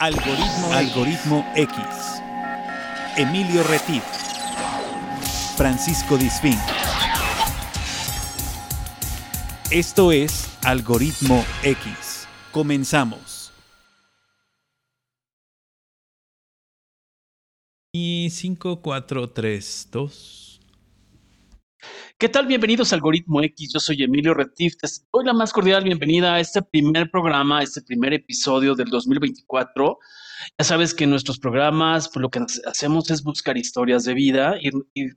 Algoritmo, Algoritmo X. Emilio Retif. Francisco Disfín. Esto es Algoritmo X. Comenzamos. Y 5, 4, 3, 2. ¿Qué tal? Bienvenidos a Algoritmo X. Yo soy Emilio Retif. Te doy la más cordial bienvenida a este primer programa, este primer episodio del 2024. Ya sabes que en nuestros programas pues, lo que hacemos es buscar historias de vida, ir, ir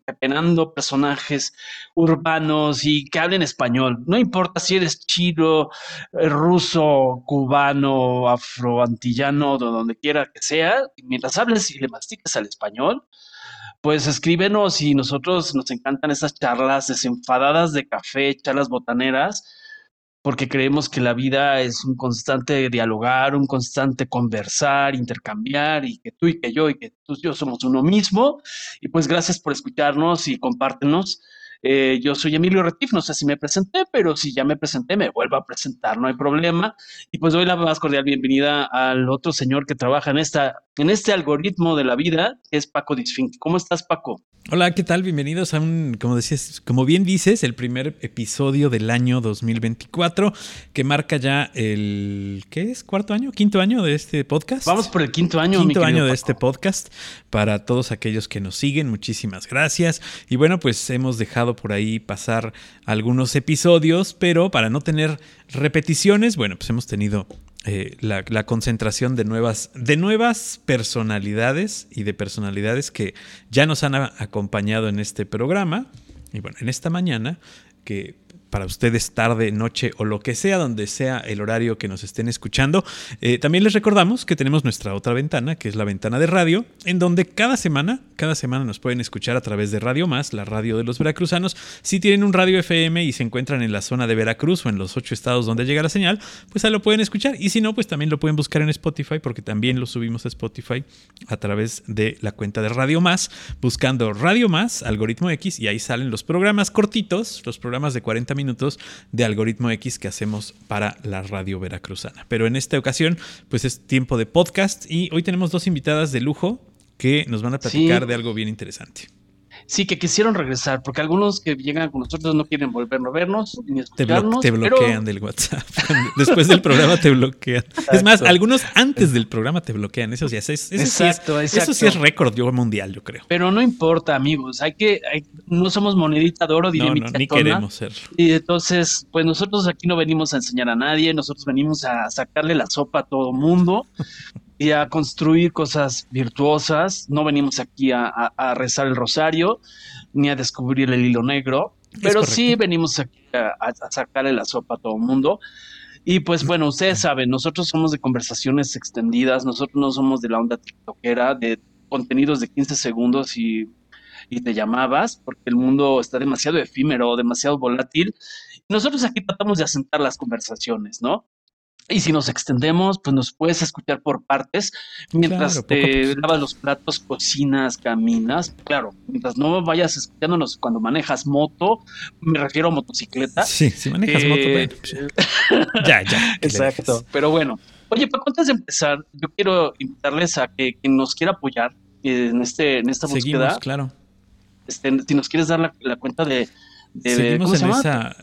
personajes urbanos y que hablen español. No importa si eres chino, eh, ruso, cubano, afroantillano, de donde quiera que sea, mientras hables y le mastiques al español, pues escríbenos y nosotros nos encantan esas charlas desenfadadas de café, charlas botaneras, porque creemos que la vida es un constante dialogar, un constante conversar, intercambiar y que tú y que yo y que tú y yo somos uno mismo. Y pues gracias por escucharnos y compártenos. Eh, yo soy Emilio Retif, no sé si me presenté, pero si ya me presenté, me vuelvo a presentar, no hay problema. Y pues doy la más cordial bienvenida al otro señor que trabaja en, esta, en este algoritmo de la vida, que es Paco Disfink. ¿Cómo estás, Paco? Hola, ¿qué tal? Bienvenidos a un, como decías, como bien dices, el primer episodio del año 2024, que marca ya el, ¿qué es? ¿Cuarto año? ¿Quinto año de este podcast? Vamos por el quinto año. Quinto año de este podcast. Para todos aquellos que nos siguen, muchísimas gracias. Y bueno, pues hemos dejado por ahí pasar algunos episodios, pero para no tener repeticiones, bueno, pues hemos tenido eh, la, la, concentración de nuevas, de nuevas personalidades y de personalidades que ya nos han acompañado en este programa. Y bueno, en esta mañana, que para ustedes tarde, noche o lo que sea, donde sea el horario que nos estén escuchando. Eh, también les recordamos que tenemos nuestra otra ventana, que es la ventana de radio, en donde cada semana, cada semana nos pueden escuchar a través de Radio Más, la radio de los veracruzanos. Si tienen un radio FM y se encuentran en la zona de Veracruz o en los ocho estados donde llega la señal, pues ahí lo pueden escuchar. Y si no, pues también lo pueden buscar en Spotify, porque también lo subimos a Spotify a través de la cuenta de Radio Más, buscando Radio Más, algoritmo X, y ahí salen los programas cortitos, los programas de 40 minutos minutos de algoritmo X que hacemos para la radio veracruzana. Pero en esta ocasión, pues es tiempo de podcast y hoy tenemos dos invitadas de lujo que nos van a platicar Sí. de algo bien interesante. Sí, que quisieron regresar, porque algunos que llegan con nosotros no quieren volvernos a vernos ni Te, blo- escucharnos. te pero- bloquean del WhatsApp. Después del programa te bloquean. Es más, algunos antes del programa te bloquean. Eso sí, es, eso sí es- Exacto, eso sí es exacto. récord yo mundial, yo creo. Pero no importa, amigos. Hay que, hay- no somos monedita de oro, diría No, no, ni Tona. queremos ser. Y entonces, pues nosotros aquí no venimos a enseñar a nadie, nosotros venimos a sacarle la sopa a todo mundo y a construir cosas virtuosas. No venimos aquí a, a- a rezar el rosario ni a descubrir el hilo negro, pero sí venimos aquí a, a sacarle la sopa a todo mundo. Y pues bueno, ustedes saben, nosotros somos de conversaciones extendidas, nosotros no somos de la onda tiktokera, de contenidos de 15 segundos y, y te llamabas, porque el mundo está demasiado efímero, demasiado volátil. Nosotros aquí tratamos de asentar las conversaciones, ¿no? Y si nos extendemos, pues nos puedes escuchar por partes mientras Claro, te lavas los platos, cocinas, caminas. Claro, mientras no vayas escuchándonos cuando manejas moto, me refiero a motocicleta. Sí, si manejas Eh, moto, bueno, pues ya, ya. Exacto. Pero bueno, oye, Paco, antes de empezar, yo quiero invitarles a que quien nos quiera apoyar en este en esta Seguimos, búsqueda, claro. este, si nos quieres dar la, la cuenta de, de- Seguimos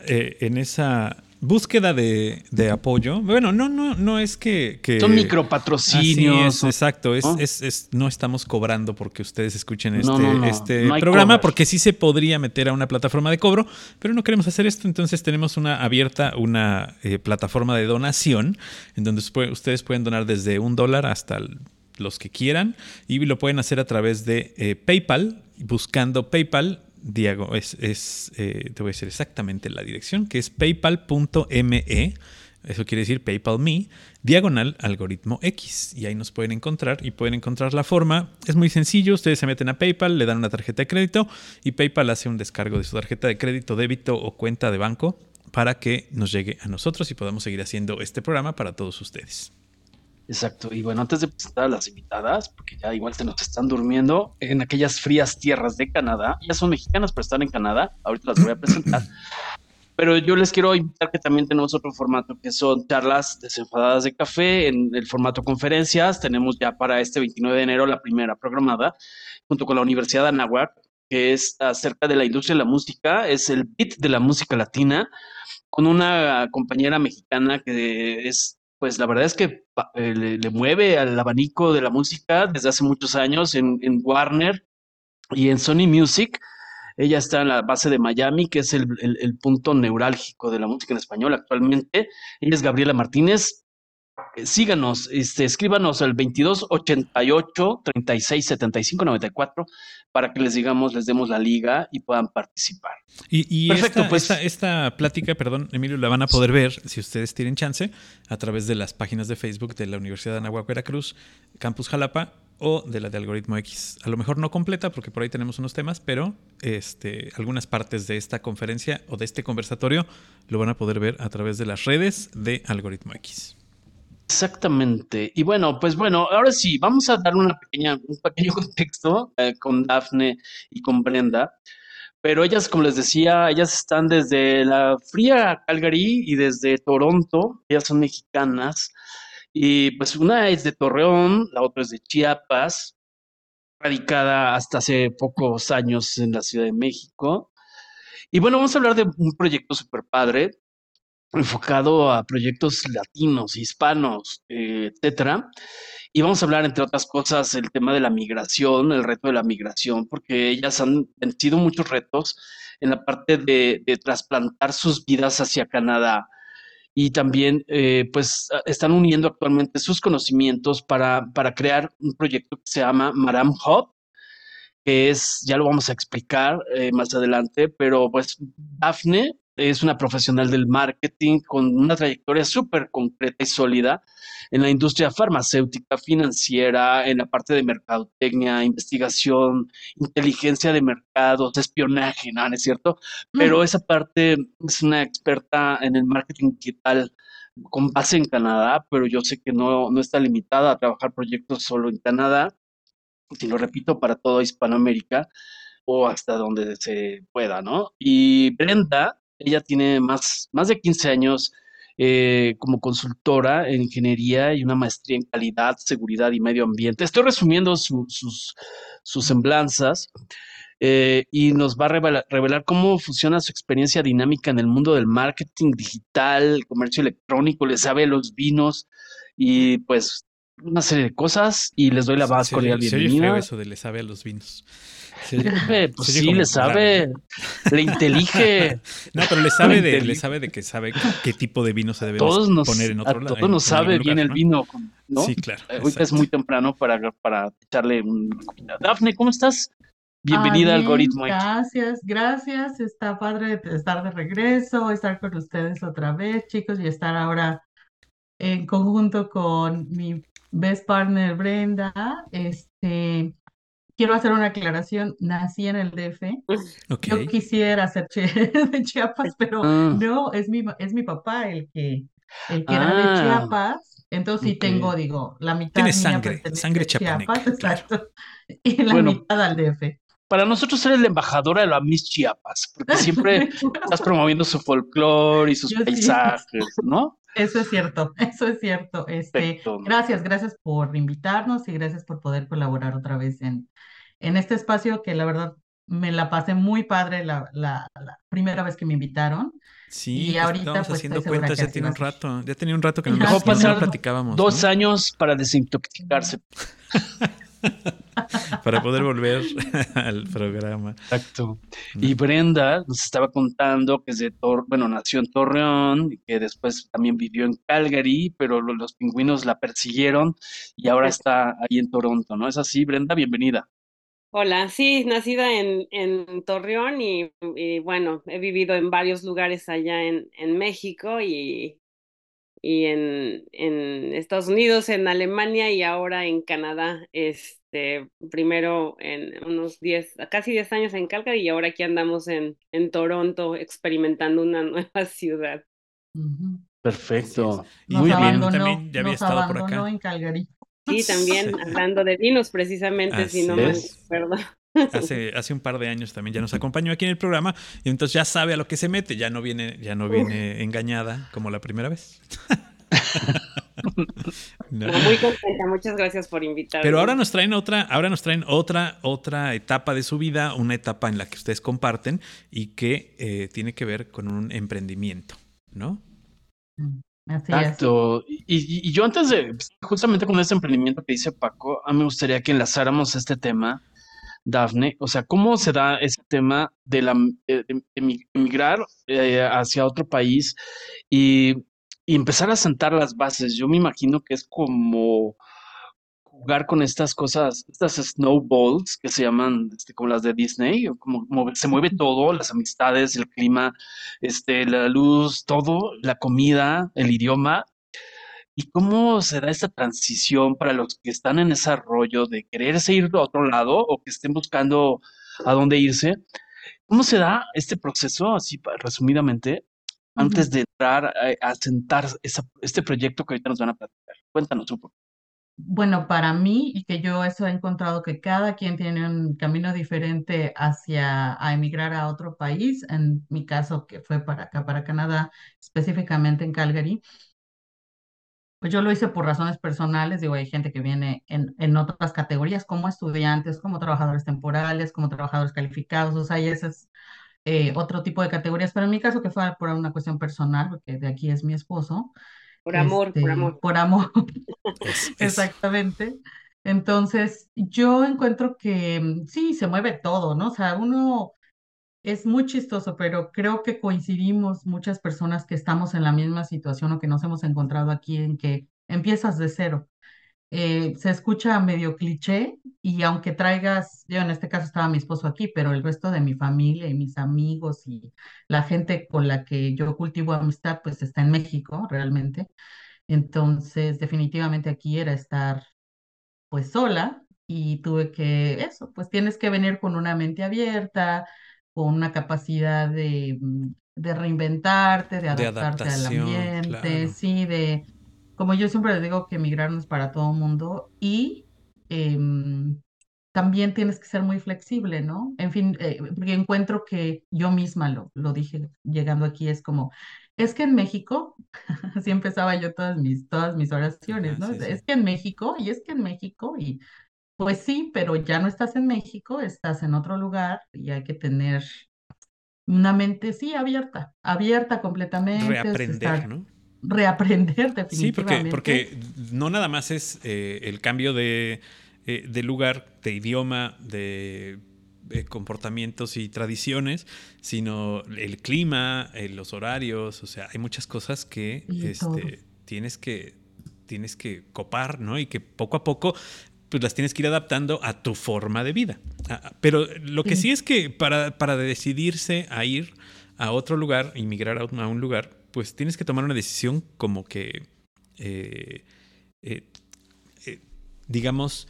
eh, en esa búsqueda de, de apoyo. Bueno, no, no, no es que. que Son micropatrocinios. es, exacto. Es, ¿no? es- es- no estamos cobrando porque ustedes escuchen este, no, no, este programa, cover. porque sí se podría meter a una plataforma de cobro, pero no queremos hacer esto. Entonces tenemos una abierta, una eh, plataforma de donación, en donde ustedes pueden donar desde un dólar hasta el- los que quieran, y lo pueden hacer a través de eh, PayPal, buscando PayPal. Diago, es, es eh, te voy a decir exactamente la dirección, que es paypal.me. Eso quiere decir PayPal Me, diagonal algoritmo X. Y ahí nos pueden encontrar y pueden encontrar la forma. Es muy sencillo, ustedes se meten a PayPal, le dan una tarjeta de crédito y PayPal hace un descargo de su tarjeta de crédito, débito o cuenta de banco para que nos llegue a nosotros y podamos seguir haciendo este programa para todos ustedes. Exacto. Y bueno, antes de presentar a las invitadas, porque ya igual se nos están durmiendo en aquellas frías tierras de Canadá, ya son mexicanas, pero están en Canadá. Ahorita las voy a presentar. Pero yo les quiero invitar que también tenemos otro formato que son charlas desenfadadas de café en el formato conferencias. Tenemos ya para este 29 de enero la primera programada junto con la Universidad de Anáhuac, que es acerca de la industria de la música, es el beat de la música latina, con una compañera mexicana que es, pues la verdad es que eh, le, mueve al abanico de la música desde hace muchos años en, en Warner y en Sony Music ella está en la base de Miami, que es el, punto neurálgico de la música en español actualmente. Ella es Gabriela Martínez. Eh, síganos, este, escríbanos al 2288 367594 para que les digamos, les demos la liga y puedan participar. Y, Perfecto, esta, pues esta, plática, perdón, Emilio, la van a poder ver si ustedes tienen chance a través de las páginas de Facebook de la Universidad de Anahuac, Veracruz, Campus Jalapa o de la de algoritmo X. A lo mejor no completa porque por ahí tenemos unos temas, pero este, algunas partes de esta conferencia o de este conversatorio lo van a poder ver a través de las redes de algoritmo X. Exactamente. Y bueno, pues bueno, ahora sí, vamos a dar una pequeña, un pequeño contexto eh, con Dafne y con Brenda. Pero ellas, como les decía, ellas están desde la fría Calgary y desde Toronto. Ellas son mexicanas. Y pues una es de Torreón, la otra es de Chiapas, radicada hasta hace pocos años en la Ciudad de México. Y bueno, vamos a hablar de un proyecto super padre, enfocado a proyectos latinos, hispanos, eh, etcétera. Y vamos a hablar, entre otras cosas, el tema de la migración, el reto de la migración, porque ellas han vencido muchos retos en la parte de, trasplantar sus vidas hacia Canadá y también eh, pues están uniendo actualmente sus conocimientos para, para crear un proyecto que se llama Maram Hub, que es, ya lo vamos a explicar eh, más adelante, pero pues Daphne es una profesional del marketing con una trayectoria súper concreta y sólida en la industria farmacéutica, financiera, en la parte de mercadotecnia, investigación, inteligencia de mercados, espionaje, ¿no? es cierto? Pero esa parte es una experta en el marketing digital con base en Canadá, pero yo sé que no, no está limitada a trabajar proyectos solo en Canadá, si lo repito, para toda Hispanoamérica o hasta donde se pueda, ¿no? Y Brenda, ella tiene más, más de 15 años eh, como consultora en ingeniería y una maestría en calidad, seguridad y medio ambiente. Estoy resumiendo sus, sus semblanzas eh, y nos va a revelar, revelar, cómo funciona su experiencia dinámica en el mundo del marketing digital, comercio electrónico, le sabe los vinos y pues una serie de cosas y les doy la más cordial bienvenida. eso de le sabe a los vinos. pues sí, le sabe, le intelige. No, pero le sabe de, le sabe de que sabe qué tipo de vino se debe poner en otro lado. Todos nos sabe bien el vino, ¿no? Sí, claro. Ahorita es muy temprano para, para echarle un... Dafne, ¿cómo estás? Bienvenida al algoritmo. Gracias, gracias. Está padre estar de regreso, estar con ustedes otra vez, chicos, y estar ahora en conjunto con mi best partner Brenda. Este, quiero hacer una aclaración. Nací en el DF. Yo quisiera ser de Chiapas, pero ah. no, es mi, es mi papá el que, el que era de ah. Chiapas. Entonces sí tengo, digo, la mitad Tiene sangre, sangre Chiapas, exacto, y la mitad al DF. Para nosotros eres la embajadora de la Miss Chiapas, porque siempre estás promoviendo su folclore y sus paisajes, ¿no? Eso es cierto, eso es cierto. Este, gracias, gracias por invitarnos y gracias por poder colaborar otra vez en, en este espacio que la verdad me la pasé muy padre la, la, primera vez que me invitaron. Sí, y pues, ahorita estamos pues, haciendo cuentas, ya tiene un rato, ya tenía un rato que no, nos, pasar platicábamos. Dos años para desintoxicarse. para poder volver al programa. Exacto. Y Brenda nos estaba contando que es de Tor bueno, nació en Torreón y que después también vivió en Calgary, pero los pingüinos la persiguieron y ahora está ahí en Toronto, ¿no? Es así, Brenda, bienvenida. Hola, sí, nacida en, en Torreón y, bueno, he vivido en varios lugares allá en, en México y, y en, en Estados Unidos, en Alemania y ahora en Canadá. Este, primero en unos 10, casi 10 años en Calgary y ahora aquí andamos en, en Toronto experimentando una nueva ciudad. Perfecto. Muy bien. También ya había estado por acá. en Calgary. Sí, también hablando de vinos, precisamente, si no me acuerdo. Hace, hace un par de años también ya nos acompañó aquí en el programa y entonces ya sabe a lo que se mete, ya no viene, ya no viene engañada como la primera vez. No. Muy contenta, muchas gracias por invitarme. Pero ahora nos traen otra, ahora nos traen otra, otra etapa de su vida, una etapa en la que ustedes comparten y que eh, tiene que ver con un emprendimiento, ¿no? Exacto. Y, yo antes de, justamente con este emprendimiento que dice Paco, a mí me gustaría que enlazáramos este tema, Dafne. O sea, ¿cómo se da ese tema de, la, eh, emigrar eh, hacia otro país y empezar a sentar las bases. Yo me imagino que es como jugar con estas cosas, estas snowballs que se llaman este, como las de Disney, como, se mueve todo, las amistades, el clima, este, la luz, todo, la comida, el idioma. ¿Y cómo se da esta transición para los que están en ese rollo de quererse ir a otro lado o que estén buscando a dónde irse? ¿Cómo se da este proceso, así resumidamente, antes de entrar a, sentar este proyecto que ahorita nos van a platicar. Cuéntanos un poco. Bueno, para mí, y que yo eso he encontrado que cada quien tiene un camino diferente hacia a emigrar a otro país, en mi caso que fue para acá, para Canadá, específicamente en Calgary, pues yo lo hice por razones personales, digo, hay gente que viene en, en otras categorías como estudiantes, como trabajadores temporales, como trabajadores calificados, o sea, y esas eh, otro tipo de categorías, pero en mi caso que fue por una cuestión personal, porque de aquí es mi esposo. Por amor, por este, amor. Por amor, exactamente. Entonces, yo encuentro que mm, sí, se mueve todo, ¿no? O sea, uno es muy chistoso, pero creo que coincidimos muchas personas que estamos en la misma situación o que nos hemos encontrado aquí en que empiezas de cero. Eh, se escucha medio cliché y aunque traigas, yo en este caso estaba mi esposo aquí, pero el resto de mi familia y mis amigos y la gente con la que yo cultivo amistad, pues está en México realmente. Entonces, definitivamente aquí era estar pues sola y tuve que, eso, pues tienes que venir con una mente abierta, con una capacidad de, mm, de reinventarte, de adaptarte al ambiente, sí, de como yo siempre les digo que emigrar no es para todo mundo y em, también tienes que ser muy flexible, ¿no? En fin, eh, porque encuentro que yo misma lo, lo dije llegando aquí, es como, es que en México, así empezaba yo todas mis, todas mis oraciones, ¿no? Es que en México, y es que en México, y pues sí, pero ya no estás en México, estás en otro lugar y hay que tener una mente, sí, abierta, abierta completamente. Reaprender, ¿no? Reaprender definitivamente. Sí, porque, porque no nada más es eh, el cambio de, eh, de, lugar, de idioma, de, comportamientos y tradiciones, sino el clima, eh, los horarios, o sea, hay muchas cosas que este, tienes que tienes que copar, ¿no? Y que poco a poco pues las tienes que ir adaptando a tu forma de vida. Ah, ah, pero lo que sí, es que para, para decidirse a ir a otro lugar, inmigrar a un lugar, pues tienes que tomar una decisión como que, eh, eh, eh, digamos,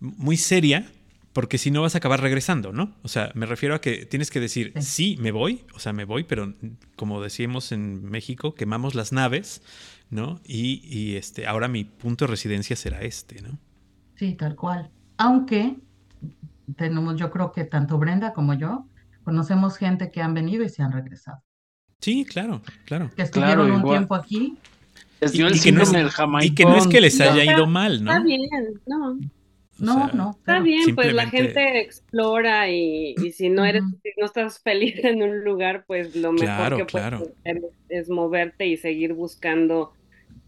muy seria, porque si no vas a acabar regresando, ¿no? O sea, me refiero a que tienes que decir, sí, me voy, o sea, me voy, pero como decíamos en México, quemamos las naves, ¿no? Y, y este, ahora mi punto de residencia será este, ¿no? Sí, tal cual. Aunque tenemos, yo creo que tanto Brenda como yo, conocemos gente que han venido y se han regresado. Sí, claro, claro. Que estuvieron un tiempo aquí. y, que no es, y, que no es, que les haya ido mal, ¿no? Está bien, no. No, no. Está bien, pues la gente explora y, si no eres, si no estás feliz en un lugar, pues lo mejor que puedes hacer es, moverte y seguir buscando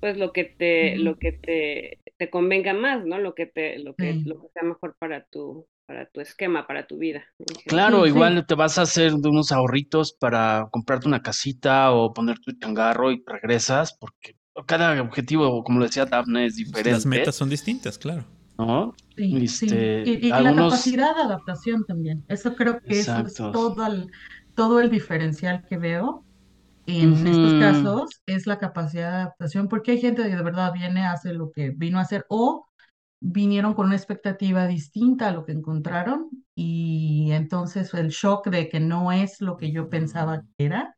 pues lo que te, lo que te, te convenga más, ¿no? Lo que te, lo que, lo que sea mejor para tu, para tu esquema, para tu vida. Claro, igual te vas a hacer de unos ahorritos para comprarte una casita o poner tu changarro y regresas, porque cada objetivo, como decía Daphne, es diferente. Las metas son distintas, claro. ¿No? Sí, este, Y, la capacidad de adaptación también. Eso creo que es todo el, todo el diferencial que veo en estos casos, es la capacidad de adaptación, porque hay gente que de verdad viene, hace lo que vino a hacer, o vinieron con una expectativa distinta a lo que encontraron y entonces el shock de que no es lo que yo pensaba que era,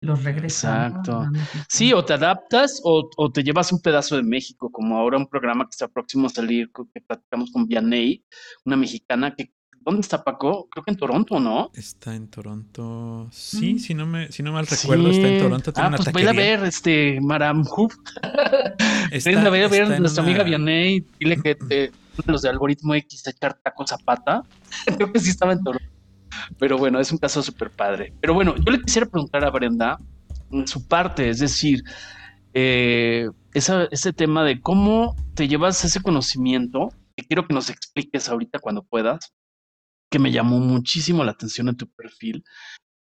los regresan. Exacto. Sí, o te adaptas o, o, te llevas un pedazo de México, como ahora un programa que está próximo a salir, que platicamos con Vianey, una mexicana que ¿Dónde está Paco? Creo que en Toronto, ¿no? Está en Toronto. Sí, mm. si no me, si no mal recuerdo, está en Toronto. ah, pues voy a ver este Maram Está, a ver, ver nuestra amiga Vianney. Dile que te, los de algoritmo X echar tacos zapata. Creo que sí estaba en Toronto. Pero bueno, es un caso súper padre. Pero bueno, yo le quisiera preguntar a Brenda su parte, es decir, eh, ese tema de cómo te llevas ese conocimiento, que quiero que nos expliques ahorita cuando puedas, que me llamó muchísimo la atención en tu perfil,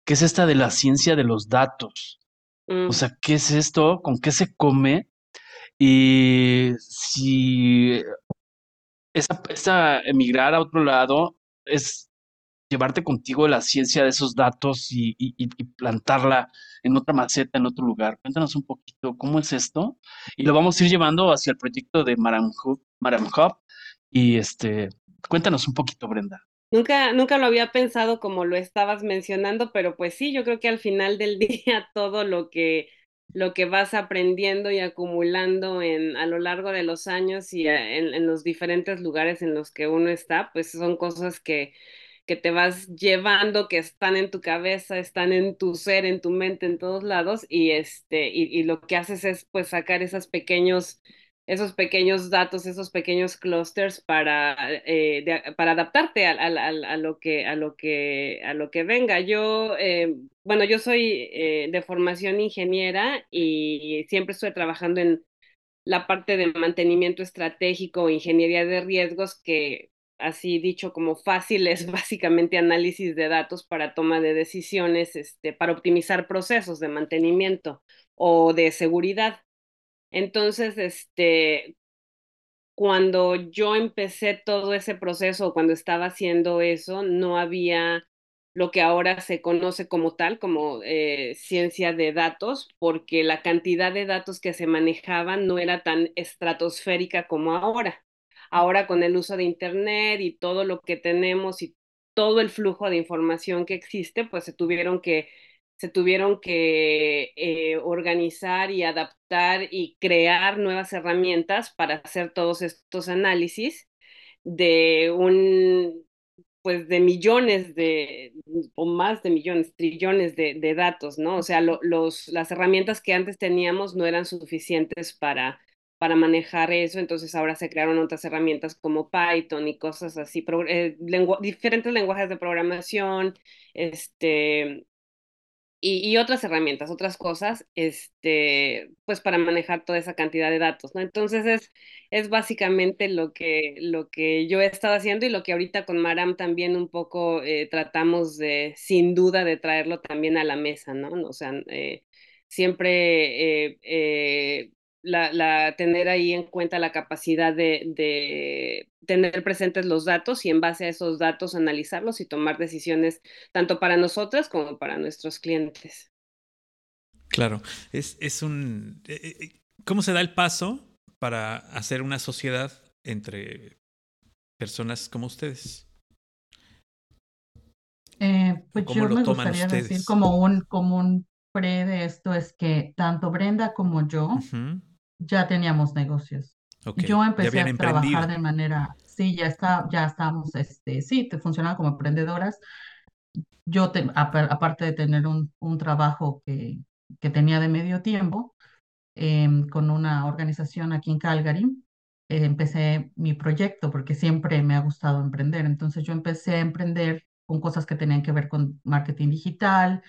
que es esta de la ciencia de los datos. O mm. sea, ¿qué es esto? ¿Con qué se come? Y si esa, esa emigrar a otro lado es llevarte contigo la ciencia de esos datos y, plantarla en otra maceta, en otro lugar. Cuéntanos un poquito cómo es esto y lo vamos a ir llevando hacia el proyecto de Maram Hub. Y este, cuéntanos un poquito, Brenda. Nunca, nunca lo había pensado como lo estabas mencionando, pero pues sí, yo creo que al final del día todo lo que lo que vas aprendiendo y acumulando en, a lo largo de los años y en, en, los diferentes lugares en los que uno está, pues son cosas que, que te vas llevando, que están en tu cabeza, están en tu ser, en tu mente, en todos lados, y este, y, lo que haces es pues sacar esos pequeños, esos pequeños datos, esos pequeños clusters para, eh, para adaptarte a, a, lo que, a lo que, a lo que venga. Yo, eh, bueno, yo soy eh, de formación ingeniera y siempre estoy trabajando en la parte de mantenimiento estratégico, ingeniería de riesgos, que así dicho como fácil, es básicamente análisis de datos para toma de decisiones, este, para optimizar procesos de mantenimiento o de seguridad. Entonces, este, cuando yo empecé todo ese proceso, cuando estaba haciendo eso, no había lo que ahora se conoce como tal, como eh, ciencia de datos, porque la cantidad de datos que se manejaban no era tan estratosférica como ahora. Ahora con el uso de Internet y todo lo que tenemos y todo el flujo de información que existe, pues se tuvieron que, se tuvieron que eh, organizar y adaptar y crear nuevas herramientas para hacer todos estos análisis de un pues de millones de, o más de millones, trillones de, de datos, ¿no? O sea, los, las herramientas que antes teníamos no eran suficientes para, para manejar eso, entonces ahora se crearon otras herramientas como Python y cosas así, eh, diferentes lenguajes de programación, este, y, otras herramientas, otras cosas, este, pues para manejar toda esa cantidad de datos, ¿no? Entonces es, es básicamente lo que, lo que yo he estado haciendo y lo que ahorita con Maram también un poco eh, tratamos de, sin duda, de traerlo también a la mesa, ¿no? O sea, eh, siempre la, tener ahí en cuenta la capacidad de, tener presentes los datos y en base a esos datos analizarlos y tomar decisiones tanto para nosotras como para nuestros clientes. Claro, es, es un... Eh, eh, ¿Cómo se da el paso para hacer una sociedad entre personas como ustedes? Eh, pues yo me gustaría decir como un, como un pre de esto es que tanto Brenda como yo ya teníamos negocios. Yo empecé a trabajar de manera, sí, ya está, ya estábamos, este, sí, te funcionaba como emprendedoras. Yo, aparte de tener un, un trabajo que, que, tenía de medio tiempo em, con una organización aquí en Calgary, eh, empecé mi proyecto porque siempre me ha gustado emprender. Entonces yo empecé a emprender con cosas que tenían que ver con marketing digital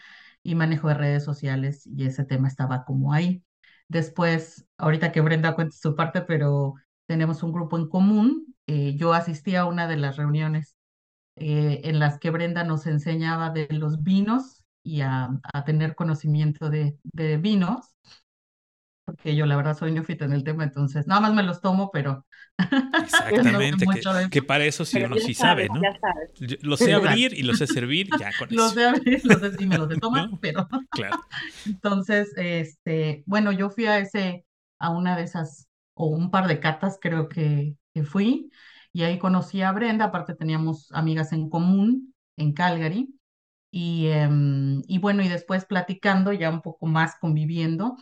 y manejo de redes sociales y ese tema estaba como ahí. Después, ahorita que Brenda cuente su parte, pero tenemos un grupo en común. Eh, yo asistí a una de las reuniones eh, en las que Brenda nos enseñaba de los vinos y a, tener conocimiento de, de, vinos, porque yo la verdad soy neófita en el tema, entonces nada más me los tomo, pero... Exactamente, que, para eso sí uno sí sabe, ¿no? Lo sé abrir y lo sé servir, ya con eso. Lo sé abrir, lo sé, y me los sé tomar, pero... Claro. Entonces, este, bueno, yo fui a ese, a una de esas, o un par de catas creo que, que fui, y ahí conocí a Brenda, aparte teníamos amigas en común en Calgary, y, em, y bueno, y después platicando, ya un poco más conviviendo,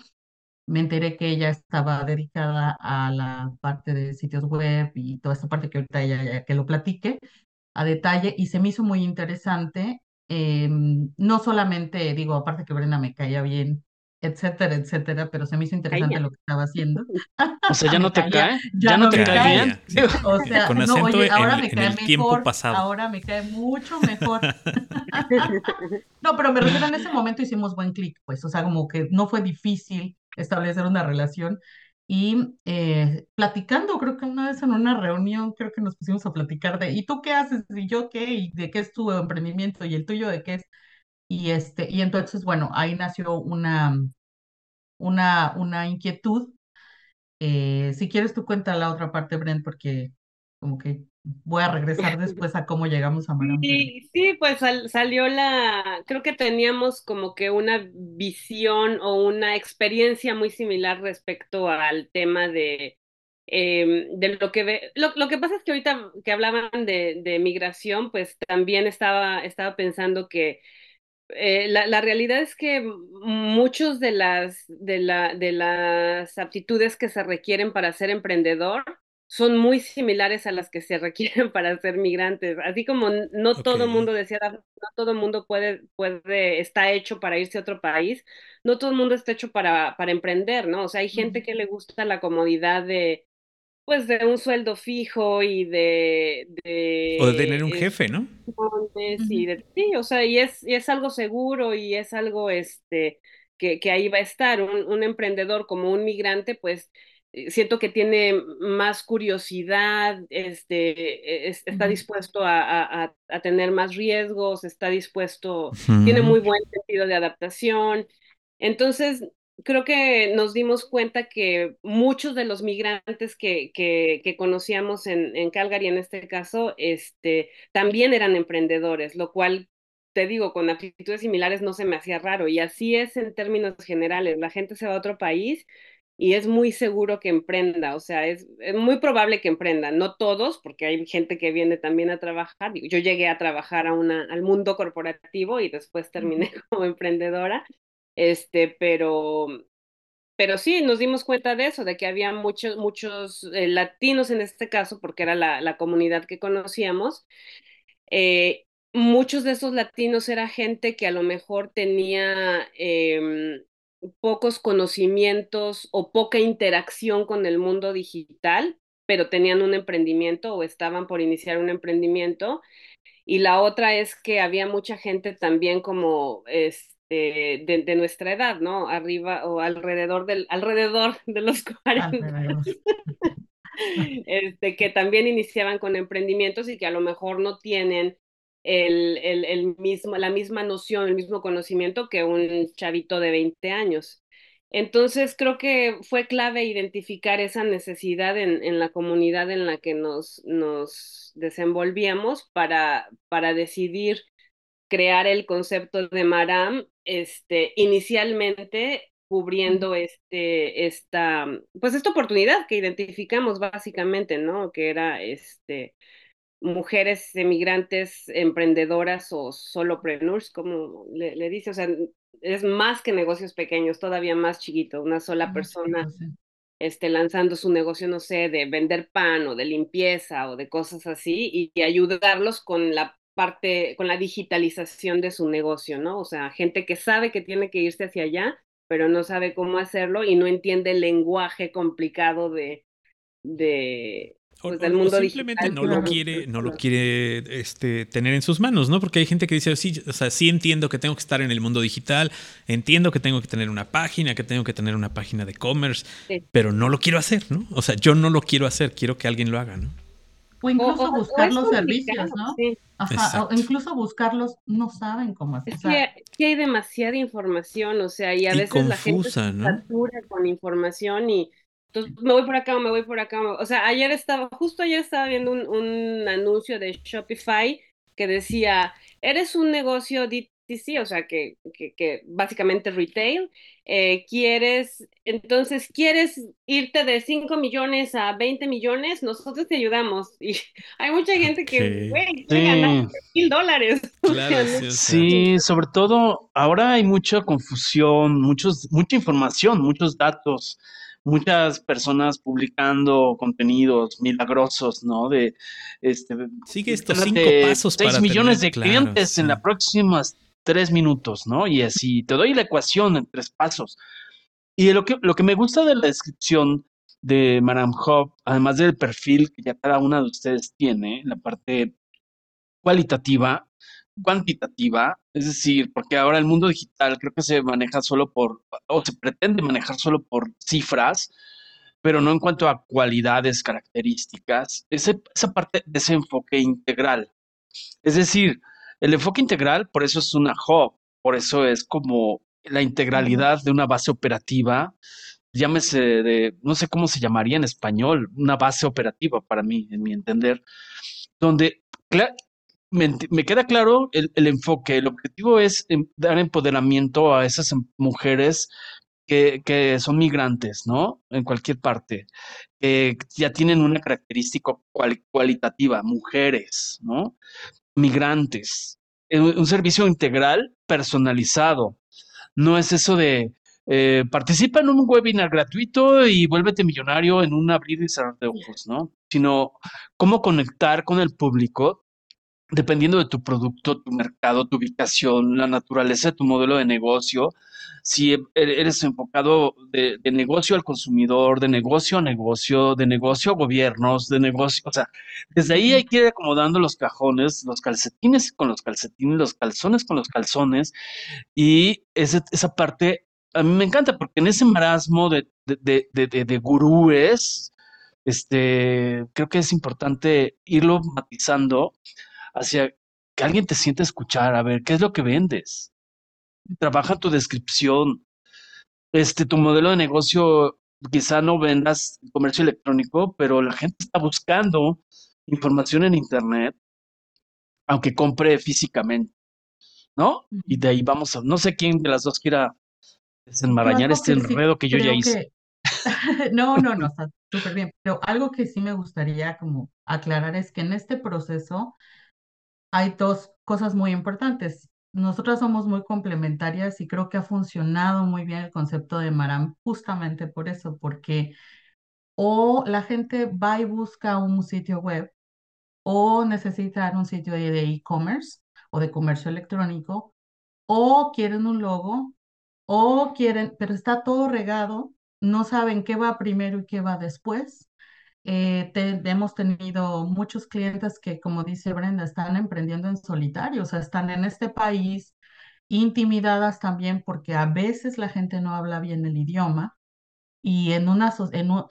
me enteré que ella estaba dedicada a la parte de sitios web y toda esta parte que ahorita ella ya que lo platique, a detalle y se me hizo muy interesante. Em, no solamente, digo, aparte que Brenda me caía bien, etcétera, etcétera, pero se me hizo interesante Caía. lo que estaba haciendo. O sea, ya no te caía, cae, ya ya no te cae bien. Sí. O sea, Con no, oye, ahora en- me en cae el tiempo mejor, pasado. ahora me cae mucho mejor. No, pero me refiero en ese momento hicimos buen clic, pues, o sea, como que no fue difícil establecer una relación y eh, platicando, creo que una vez en una reunión, creo que nos pusimos a platicar de, ¿y tú qué haces? ¿Y yo qué? ¿Y de qué es tu emprendimiento? ¿Y el tuyo de qué es? Y este, y entonces, bueno, ahí nació una, una, una inquietud. Eh, si quieres, tú cuenta la otra parte, Brent, porque como que voy a regresar después a cómo llegamos a pero- Sí, sí, pues sal- salió la, creo que teníamos como que una visión o una experiencia muy similar respecto al tema de, eh, de lo que ve, lo, lo que pasa es que ahorita que hablaban de, de migración, pues también estaba, estaba pensando que eh, la, la realidad es que muchos de las, de la, de las aptitudes que se requieren para ser emprendedor son muy similares a las que se requieren para ser migrantes. Así como no todo mundo decía, no todo mundo puede, puede, está hecho para irse a otro país, no todo el mundo está hecho para, para emprender, ¿no? O sea, hay gente que le gusta la comodidad de, pues, de un sueldo fijo y de, de O de tener un eh, jefe, ¿no? y de, sí, o sea, y es, y es algo seguro y es algo este, que, que ahí va a estar. Un, un emprendedor como un migrante, pues eh, siento que tiene más curiosidad, este, es- está dispuesto a, a, a- a tener más riesgos, está dispuesto, tiene muy buen sentido de adaptación. Entonces, creo que nos dimos cuenta que muchos de los migrantes que, que, que conocíamos en, en Calgary, en este caso, este, también eran emprendedores, lo cual, te digo, con actitudes similares no se me hacía raro. Y así es en términos generales. La gente se va a otro país y es muy seguro que emprenda, o sea, es, es muy probable que emprenda, no todos, porque hay gente que viene también a trabajar. Yo llegué a trabajar a una, al mundo corporativo y después terminé como emprendedora, este, pero, pero sí, nos dimos cuenta de eso, de que había muchos, muchos eh, latinos en este caso, porque era la, la comunidad que conocíamos. Eh, muchos de esos latinos era gente que a lo mejor tenía eh, pocos conocimientos o poca interacción con el mundo digital, pero tenían un emprendimiento o estaban por iniciar un emprendimiento. Y la otra es que había mucha gente también como este, de, de nuestra edad, ¿no? Arriba o alrededor del, alrededor de los 40 Alrededor. este, que también iniciaban con emprendimientos y que a lo mejor no tienen el, el, el mismo, la misma noción, el mismo conocimiento que un chavito de 20 años. Entonces creo que fue clave identificar esa necesidad en, en la comunidad en la que nos, nos desenvolvíamos para, para decidir crear el concepto de Maram, este, inicialmente cubriendo este, esta, pues esta oportunidad que identificamos básicamente, ¿no? Que era este, mujeres emigrantes, emprendedoras o solopreneurs, como le, le dice, o sea, es más que negocios pequeños, todavía más chiquito, una sola persona sí. este, lanzando su negocio, no sé, de vender pan o de limpieza o de cosas así, y, y ayudarlos con la parte, con la digitalización de su negocio, ¿no? O sea, gente que sabe que tiene que irse hacia allá, pero no sabe cómo hacerlo y no entiende el lenguaje complicado de, de O, pues, o- del o mundo simplemente digital. no lo quiere, no lo quiere este, tener en sus manos, ¿no? Porque hay gente que dice, sí, o sea, sí entiendo que tengo que estar en el mundo digital, entiendo que tengo que tener una página, que tengo que tener una página de e-commerce, Sí. pero no lo quiero hacer, ¿no? O sea, yo no lo quiero hacer, quiero que alguien lo haga, ¿no? O incluso o- o buscar los servicios, ¿no? sí. Ajá, o incluso buscarlos no saben cómo hacer. Es o que, que hay demasiada información, o sea, y a Y veces la gente confusa, se ¿no? satura con información y entonces me voy por acá o me voy por acá. O sea, ayer estaba, justo ayer estaba viendo un, un anuncio de Shopify que decía, eres un negocio DTC, o sea, que, que, que básicamente retail, eh, quieres, entonces, quieres irte de 5 millones a 20 millones, nosotros te ayudamos. Y hay mucha gente que, güey, ganar mil dólares. O sea, Claro, no- sí, Sí, sobre todo ahora hay mucha confusión, muchos, mucha información, muchos datos, muchas personas publicando contenidos milagrosos, ¿no? De este sigue estos cinco pasos 6 millones de clientes en las próximas tres minutos, ¿no? Y así te doy la ecuación en tres pasos. Y lo que, lo que me gusta de la descripción de Madame Hub, además del perfil que ya cada una de ustedes tiene, la parte cualitativa, cuantitativa, es decir, porque ahora el mundo digital creo que se maneja solo por, o se pretende manejar solo por cifras, pero no en cuanto a cualidades, características, ese, esa parte de ese enfoque integral. Es decir, el enfoque integral, por eso es una hub, por eso es como la integralidad de una base operativa, llámese de, no sé cómo se llamaría en español, una base operativa para mí, en mi entender, donde me, queda claro el, enfoque. El objetivo es em, dar empoderamiento a esas em, mujeres que, son migrantes, ¿no? En cualquier parte. que ya tienen una característica cualitativa, mujeres, ¿no? Migrantes. Un, servicio integral personalizado. No es eso de eh, participa en un webinar gratuito y vuélvete millonario en un abrir y cerrar de ojos, ¿no? Sino cómo conectar con el público dependiendo de tu producto, tu mercado, tu ubicación, la naturaleza de tu modelo de negocio, si e-, eres enfocado de, negocio al consumidor, de negocio a negocio, de negocio a gobiernos, de negocio, o sea, desde ahí hay que ir acomodando los cajones, los calcetines con los calcetines, los calzones con los calzones, y esa parte a mí me encanta porque en ese marasmo de, de, de, de gurúes, este, creo que es importante irlo matizando hacia que alguien te sienta escuchar, a ver, ¿qué es lo que vendes? Trabaja tu descripción. Este, tu modelo de negocio, quizá no vendas comercio electrónico, pero la gente está buscando información en Internet, aunque compre físicamente, ¿no? Y de ahí vamos a, no sé quién de las dos quiera desenmarañar este enredo que yo ya hice. no, no, no, está súper bien. Pero algo que sí me gustaría como aclarar es que en este proceso hay dos cosas muy importantes. Nosotras somos muy complementarias y creo que ha funcionado muy bien el concepto de Maram justamente por eso, porque o la gente va y busca un sitio web o necesita un sitio de e-commerce o de comercio electrónico o quieren un logo o quieren, pero está todo regado, no saben qué va primero y qué va después eh, hemos tenido muchos clientes que, como dice Brenda, están emprendiendo en solitario, o sea, están en este país intimidadas también porque a veces la gente no habla bien el idioma y en una,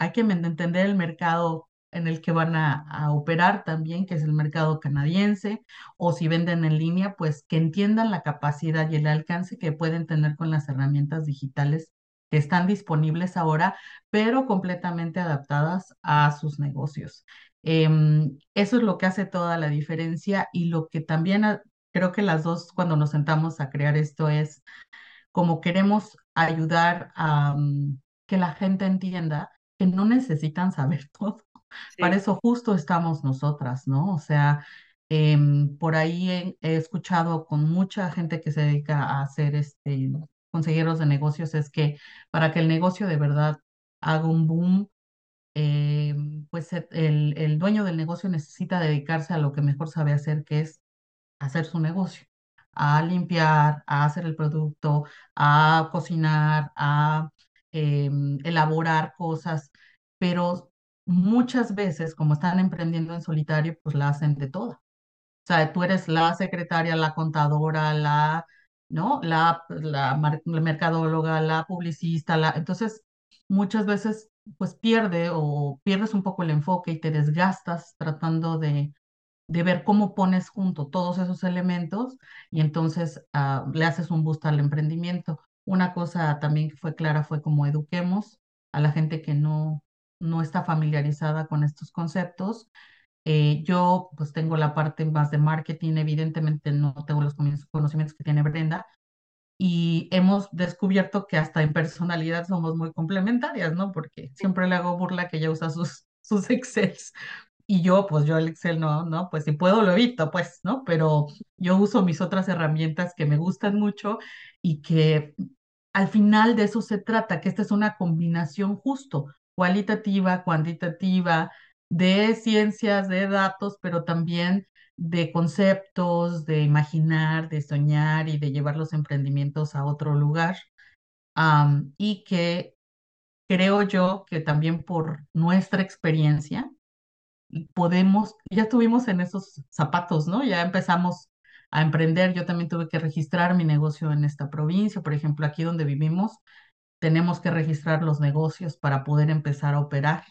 hay que entender el mercado en el que van a, operar también, que es el mercado canadiense, o si venden en línea, pues que entiendan la capacidad y el alcance que pueden tener con las herramientas digitales que están disponibles ahora, pero completamente adaptadas a sus negocios. Em, eso es lo que hace toda la diferencia y lo que también creo que las dos cuando nos sentamos a crear esto es como queremos ayudar a mm, que la gente entienda que no necesitan saber todo. Para eso justo estamos nosotras, ¿no? O sea, em, por ahí he, he, escuchado con mucha gente que se dedica a hacer este consejeros de negocios es que para que el negocio de verdad haga un boom, eh, pues el, el dueño del negocio necesita dedicarse a lo que mejor sabe hacer, que es hacer su negocio, a limpiar, a hacer el producto, a cocinar, a em, elaborar cosas, pero muchas veces, como están emprendiendo en solitario, pues la hacen de toda. O sea, tú eres la secretaria, la contadora, la ¿no? La, la, mercadóloga, la publicista, la... entonces muchas veces pues pierde o pierdes un poco el enfoque y te desgastas tratando de, de ver cómo pones junto todos esos elementos y entonces ah, le haces un boost al emprendimiento. Una cosa también que fue clara fue como eduquemos a la gente que no, no está familiarizada con estos conceptos eh, yo pues tengo la parte más de marketing, evidentemente no tengo los conocimientos que tiene Brenda y hemos descubierto que hasta en personalidad somos muy complementarias, ¿no? Porque siempre le hago burla que ella usa sus, sus Excels y yo pues yo el Excel no, ¿no? Pues si puedo lo evito, pues, ¿no? Pero yo uso mis otras herramientas que me gustan mucho y que al final de eso se trata, que esta es una combinación justo, cualitativa, cuantitativa, de ciencias, de datos, pero también de conceptos, de imaginar, de soñar y de llevar los emprendimientos a otro lugar. y que creo yo que también por nuestra experiencia podemos, ya estuvimos en esos zapatos, ¿no? Ya empezamos a emprender. Yo también tuve que registrar mi negocio en esta provincia. Por ejemplo, aquí donde vivimos, tenemos que registrar los negocios para poder empezar a operar,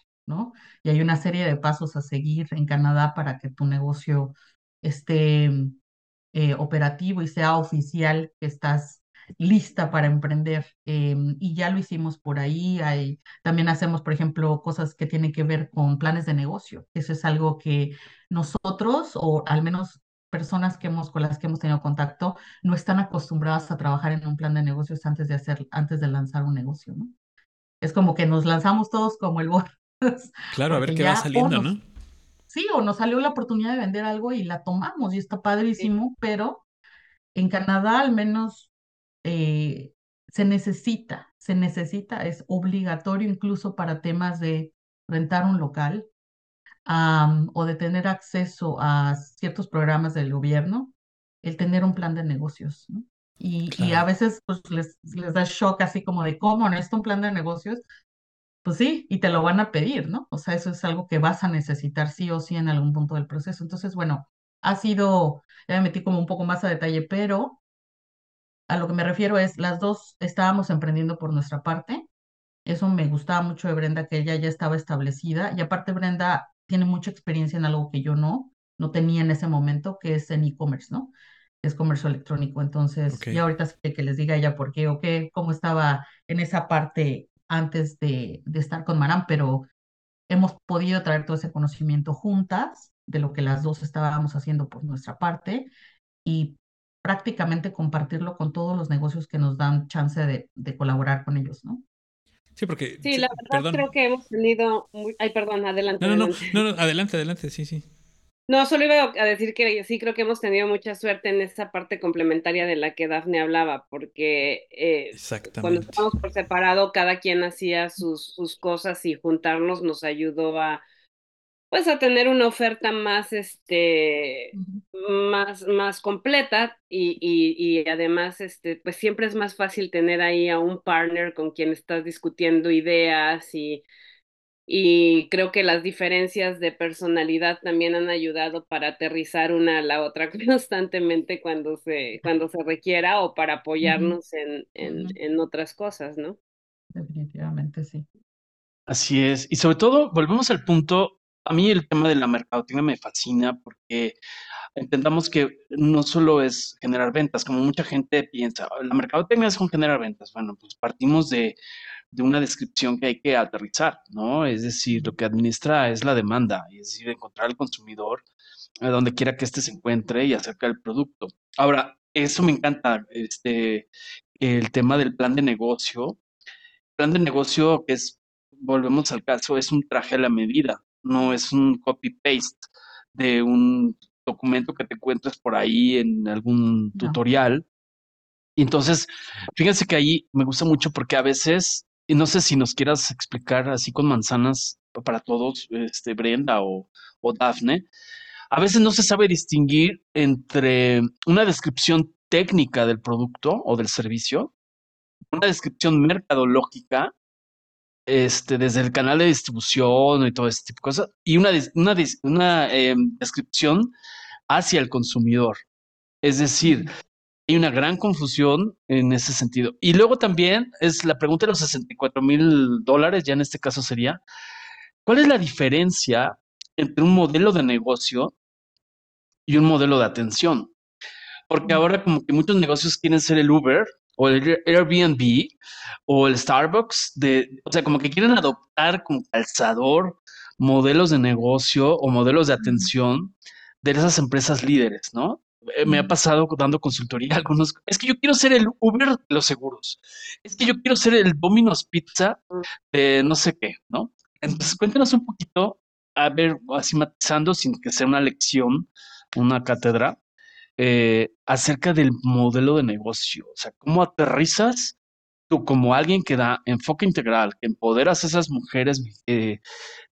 Y hay una serie de pasos a seguir en Canadá para que tu negocio esté eh, operativo y sea oficial que estás lista para emprender. Em, y ya lo hicimos por ahí. Hay, también hacemos, por ejemplo, cosas que tienen que ver con planes de negocio. Eso es algo que nosotros, o al menos personas que hemos, con las que hemos tenido contacto, no están acostumbradas a trabajar en un plan de negocios antes de hacer, antes de lanzar un negocio, ¿no? Es como que nos lanzamos todos como el borras. Claro, a ver qué va saliendo, ¿no? Sí, o nos salió la oportunidad de vender algo y la tomamos y está padrísimo, pero en Canadá al menos eh, se necesita, se necesita, es obligatorio incluso para temas de rentar un local o de tener acceso a ciertos programas del gobierno, el tener un plan de negocios. Y, y, a veces pues, les, les da shock así como de, ¿cómo? ¿No es un plan de negocios? Pues sí, y te lo van a pedir, ¿no? O sea, eso es algo que vas a necesitar sí o sí en algún punto del proceso. Entonces, bueno, ha sido, ya me metí como un poco más a detalle, pero a lo que me refiero es, las dos estábamos emprendiendo por nuestra parte. Eso me gustaba mucho de Brenda, que ella ya estaba establecida. Y aparte, Brenda tiene mucha experiencia en algo que yo no, no tenía en ese momento, que es en e-commerce, ¿no? Es comercio electrónico. Entonces, ya ahorita que les diga ella por qué o qué, cómo estaba en esa parte antes de, de estar con Maram, pero hemos podido traer todo ese conocimiento juntas de lo que las dos estábamos haciendo por nuestra parte y prácticamente compartirlo con todos los negocios que nos dan chance de, de colaborar con ellos, ¿no? Sí, porque... Sí, la verdad creo que hemos tenido... Ay, perdón, adelante. No, no, no, no, adelante, adelante, sí, sí. No, solo iba a decir que sí creo que hemos tenido mucha suerte en esa parte complementaria de la que Dafne hablaba, porque eh, cuando estábamos por separado, cada quien hacía sus, sus cosas y juntarnos nos ayudó a pues a tener una oferta más, este, más, más completa y, y, y, además, este, pues siempre es más fácil tener ahí a un partner con quien estás discutiendo ideas y, y creo que las diferencias de personalidad también han ayudado para aterrizar una a la otra constantemente cuando se, cuando se requiera o para apoyarnos en, en, en otras cosas, ¿no? Definitivamente sí. Así es. Y sobre todo, volvemos al punto a mí el tema de la mercadotecnia me fascina porque entendamos que no solo es generar ventas, como mucha gente piensa, la mercadotecnia es con generar ventas. Bueno, pues partimos de, una descripción que hay que aterrizar, ¿no? Es decir, lo que administra es la demanda, es decir, encontrar al consumidor a donde quiera que éste se encuentre y acerca del producto. Ahora, eso me encanta, este, el tema del plan de negocio. Plan de negocio que es, volvemos al caso, es un traje a la medida no es un copy-paste de un documento que te encuentres por ahí en algún tutorial. Y entonces, fíjense que ahí me gusta mucho porque a veces, no sé si nos quieras explicar así con manzanas para todos, este, Brenda o, o Dafne, a veces no se sabe distinguir entre una descripción técnica del producto o del servicio, una descripción mercadológica este, desde el canal de distribución y todo ese tipo de cosas, y una, una, una em, descripción hacia el consumidor. Es decir, hay una gran confusión en ese sentido. Y luego también es la pregunta de los 64 mil dólares, ya en este caso sería, ¿cuál es la diferencia entre un modelo de negocio y un modelo de atención? Porque ahora como que muchos negocios quieren ser el Uber o el Airbnb o el Starbucks, de, o sea, como que quieren adoptar como calzador modelos de negocio o modelos de atención de esas empresas líderes, ¿no? Eh, me ha pasado dando consultoría a algunos. Es que yo quiero ser el Uber de los seguros. Es que yo quiero ser el Domino's Pizza de no sé qué, ¿no? Entonces, cuéntenos un poquito, a ver, así matizando, sin que sea una lección, una cátedra, eh, acerca del modelo de negocio. O sea, cómo aterrizas tú como alguien que da enfoque integral, que empoderas a esas mujeres eh,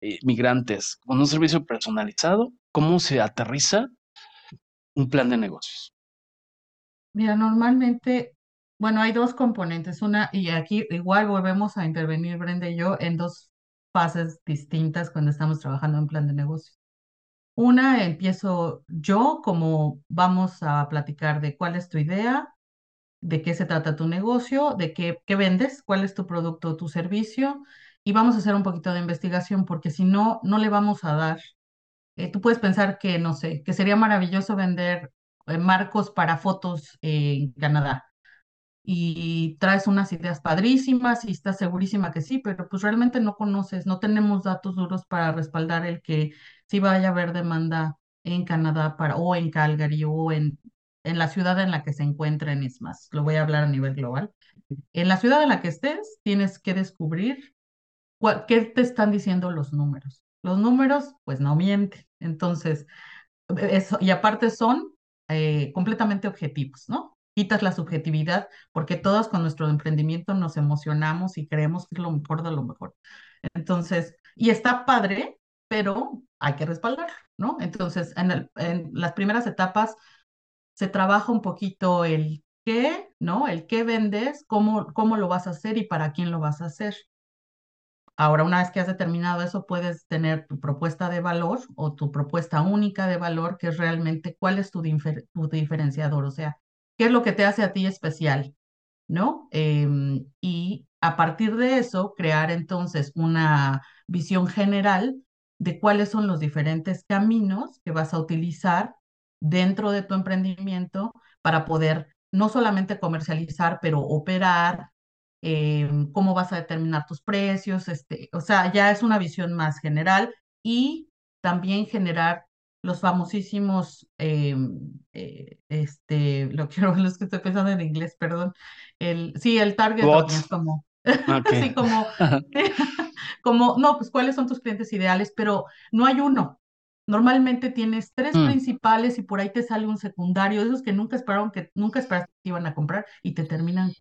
eh, migrantes con un servicio personalizado, ¿cómo se aterriza un plan de negocios? Mira, normalmente, bueno, hay dos componentes. Una, y aquí igual volvemos a intervenir Brenda y yo en dos fases distintas cuando estamos trabajando en plan de negocios. Una, empiezo yo como vamos a platicar de cuál es tu idea, de qué se trata tu negocio, de qué, qué vendes, cuál es tu producto o tu servicio, y vamos a hacer un poquito de investigación porque si no, no le vamos a dar. Eh, tú puedes pensar que, no sé, que sería maravilloso vender eh, marcos para fotos en Canadá y traes unas ideas padrísimas y estás segurísima que sí, pero pues realmente no conoces, no tenemos datos duros para respaldar el que sí vaya a haber demanda en Canadá para, o en Calgary o en, en la ciudad en la que se encuentren, es más, lo voy a hablar a nivel global. En la ciudad en la que estés, tienes que descubrir qué te están diciendo los números. Los números, pues no mienten. Entonces, eso, y aparte son eh, completamente objetivos, ¿no? quitas la subjetividad, porque todos con nuestro emprendimiento nos emocionamos y creemos que es lo mejor de lo mejor. Entonces, y está padre, pero hay que respaldar, ¿no? Entonces, en, el, en las primeras etapas se trabaja un poquito el qué, ¿no? El qué vendes, cómo, cómo lo vas a hacer y para quién lo vas a hacer. Ahora, una vez que has determinado eso, puedes tener tu propuesta de valor o tu propuesta única de valor, que es realmente cuál es tu, diferenciador, o sea, qué es lo que te hace a ti especial, ¿no? Em, y a partir de eso, crear entonces una visión general de cuáles son los diferentes caminos que vas a utilizar dentro de tu emprendimiento para poder no solamente comercializar, pero operar, em, cómo vas a determinar tus precios, este, o sea, ya es una visión más general y también generar los famosísimos, em, eh, este, lo quiero, los que estoy pensando en inglés, perdón, el, sí, el target audience, como, sí, como, como, no, pues cuáles son tus clientes ideales, pero no hay uno. Normalmente tienes tres mm. principales y por ahí te sale un secundario, esos que nunca esperaron que nunca esperaste que iban a comprar y te terminan.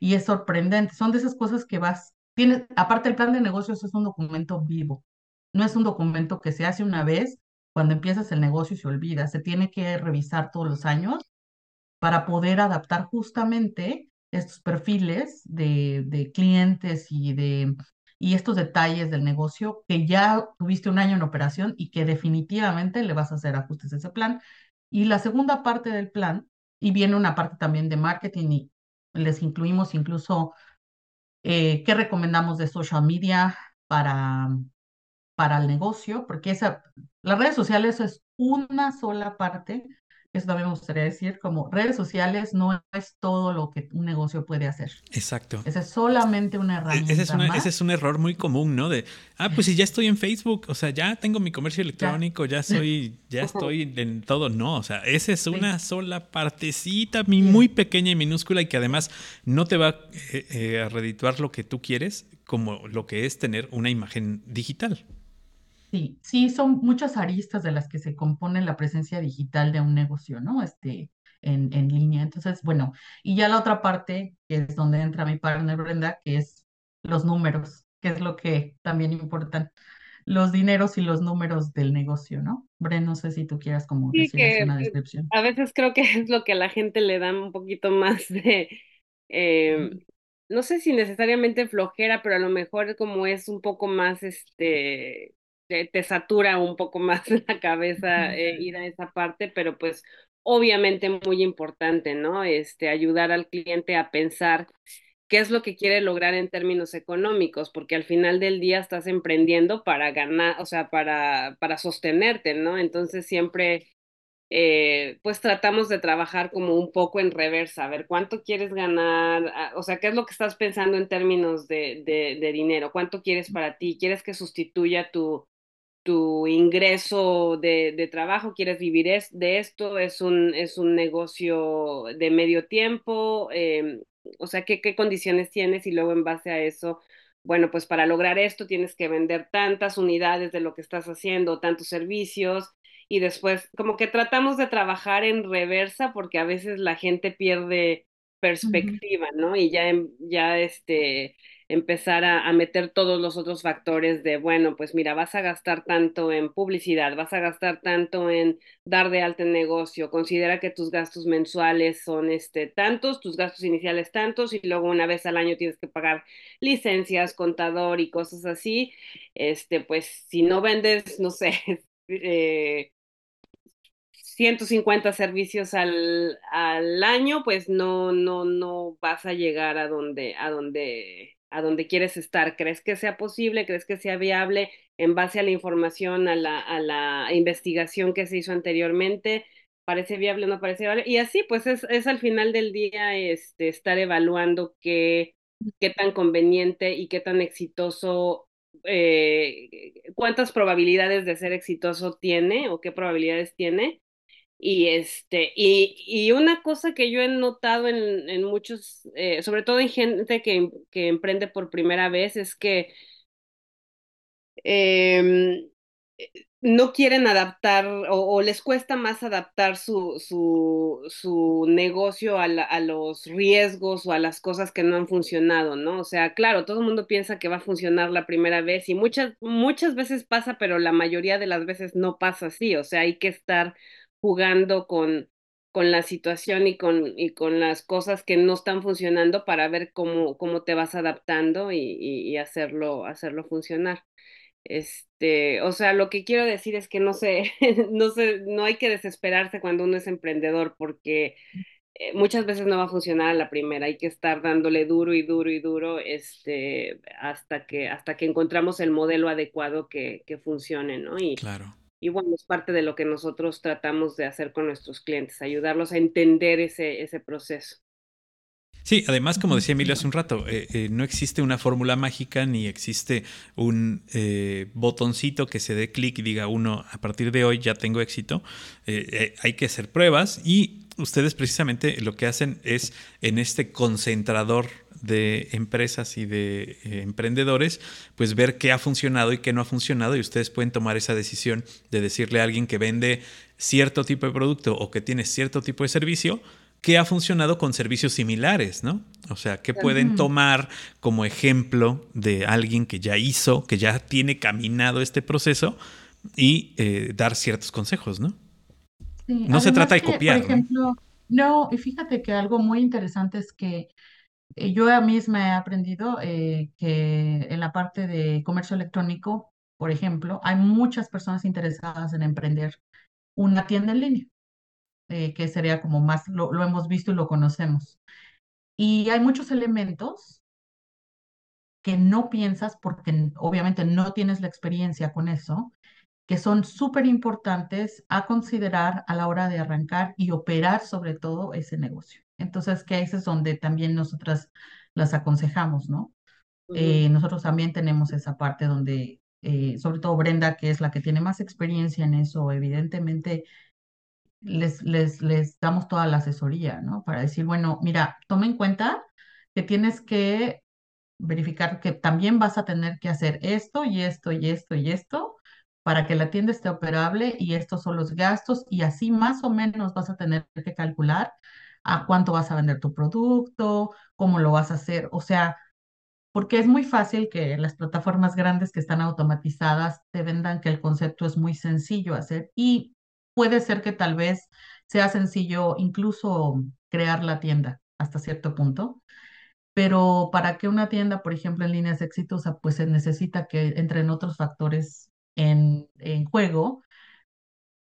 Y es sorprendente, son de esas cosas que vas, tienes, aparte el plan de negocios es un documento vivo, no es un documento que se hace una vez cuando empiezas el negocio y se olvida. Se tiene que revisar todos los años para poder adaptar justamente estos perfiles de, de clientes y de y estos detalles del negocio que ya tuviste un año en operación y que definitivamente le vas a hacer ajustes a ese plan. Y la segunda parte del plan, y viene una parte también de marketing y les incluimos incluso eh, qué recomendamos de social media para, para el negocio, porque esa, las redes sociales es una sola parte, eso también me gustaría decir, como redes sociales no es todo lo que un negocio puede hacer. Exacto. Esa es solamente una herramienta. Ese es, ese es un error muy común, ¿no? De, ah, pues si ya estoy en Facebook, o sea, ya tengo mi comercio electrónico, ya, soy, ya estoy en todo. No, o sea, esa es una sola partecita muy pequeña y minúscula y que además no te va eh, eh, a redituar lo que tú quieres como lo que es tener una imagen digital. Sí, sí, son muchas aristas de las que se compone la presencia digital de un negocio, ¿no? Este, en, en línea. Entonces, bueno, y ya la otra parte, que es donde entra mi partner Brenda, que es los números, que es lo que también importan, los dineros y los números del negocio, ¿no? Brenda, no sé si tú quieras como decir una descripción. A veces creo que es lo que a la gente le da un poquito más de, em, no sé si necesariamente flojera, pero a lo mejor como es un poco más, este, te, satura un poco más la cabeza eh, ir a esa parte, pero pues obviamente muy importante, ¿no? Este, ayudar al cliente a pensar qué es lo que quiere lograr en términos económicos, porque al final del día estás emprendiendo para ganar, o sea, para, para sostenerte, ¿no? Entonces siempre, eh, pues tratamos de trabajar como un poco en reversa, a ver cuánto quieres ganar, ah, o sea, qué es lo que estás pensando en términos de, de, de dinero, cuánto quieres para ti, quieres que sustituya tu, tu ingreso de, de, trabajo, quieres vivir es, de esto, es un, es un negocio de medio tiempo, em, o sea, ¿qué, ¿qué condiciones tienes y luego en base a eso, bueno, pues para lograr esto tienes que vender tantas unidades de lo que estás haciendo, tantos servicios y después como que tratamos de trabajar en reversa porque a veces la gente pierde perspectiva, ¿no? Y ya, ya este, empezar a, meter todos los otros factores de, bueno, pues mira, vas a gastar tanto en publicidad, vas a gastar tanto en dar de alta el negocio, considera que tus gastos mensuales son este, tantos, tus gastos iniciales tantos, y luego una vez al año tienes que pagar licencias, contador y cosas así, este, pues si no vendes, no sé, eh, 150 servicios al, al, año, pues no, no, no vas a llegar a donde, a donde, a donde quieres estar. ¿Crees que sea posible? ¿Crees que sea viable en base a la información, a la, a la investigación que se hizo anteriormente? ¿Parece viable o no parece viable? Y así, pues es, es al final del día este, estar evaluando qué, qué tan conveniente y qué tan exitoso eh, cuántas probabilidades de ser exitoso tiene o qué probabilidades tiene y este, y, y, una cosa que yo he notado en, en muchos, eh, sobre todo en gente que, que, emprende por primera vez, es que eh, no quieren adaptar o, les cuesta más adaptar su, su, su negocio a, a, los riesgos o a las cosas que no han funcionado, ¿no? O sea, claro, todo el mundo piensa que va a funcionar la primera vez y muchas, muchas veces pasa, pero la mayoría de las veces no pasa así, o sea, hay que estar jugando con, con la situación y con, y con las cosas que no están funcionando para ver cómo, cómo te vas adaptando y, y, hacerlo, hacerlo funcionar. Este, o sea, lo que quiero decir es que no sé, no sé, no hay que desesperarse cuando uno es emprendedor porque eh, muchas veces no va a funcionar a la primera, hay que estar dándole duro y duro y duro este, hasta, que, hasta que encontramos el modelo adecuado que, que funcione, ¿no? Y, claro y bueno, es parte de lo que nosotros tratamos de hacer con nuestros clientes, ayudarlos a entender ese, ese proceso. Sí, además, como decía Emilio hace un rato, eh, eh, no existe una fórmula mágica ni existe un eh, botoncito que se dé clic y diga uno, a partir de hoy ya tengo éxito. hay que hacer pruebas y ustedes precisamente lo que hacen es en este concentrador de empresas y de eh, emprendedores, pues ver qué ha funcionado y qué no ha funcionado y ustedes pueden tomar esa decisión de decirle a alguien que vende cierto tipo de producto o que tiene cierto tipo de servicio, qué ha funcionado con servicios similares, ¿no? O sea, qué pueden tomar como ejemplo de alguien que ya hizo, que ya tiene caminado este proceso y eh, dar ciertos consejos, ¿no? no se trata de copiar. Por ejemplo, ¿no? y fíjate que algo muy interesante es que yo misma he aprendido eh, que en la parte de comercio electrónico, por ejemplo, hay muchas personas interesadas en emprender una tienda en línea, eh, que sería como más, lo, lo hemos visto y lo conocemos. Y hay muchos elementos que no piensas porque obviamente no tienes la experiencia con eso, que son súper importantes a considerar a la hora de arrancar y operar sobre todo ese negocio. Entonces, que ahí es donde también nosotras las aconsejamos, ¿no? Eh, nosotros también tenemos esa parte donde, eh, sobre todo Brenda, que es la que tiene más experiencia en eso, evidentemente les, les, les damos toda la asesoría, ¿no? Para decir, bueno, mira, toma en cuenta que tienes que verificar que también vas a tener que hacer esto y esto y esto y esto para que la tienda esté operable y estos son los gastos y así más o menos vas a tener que calcular a cuánto vas a vender tu producto, cómo lo vas a hacer, o sea, porque es muy fácil que las plataformas grandes que están automatizadas te vendan que el concepto es muy sencillo hacer y puede ser que tal vez sea sencillo incluso crear la tienda hasta cierto punto, pero para que una tienda, por ejemplo, en línea sea exitosa, pues se necesita que entren otros factores en, en juego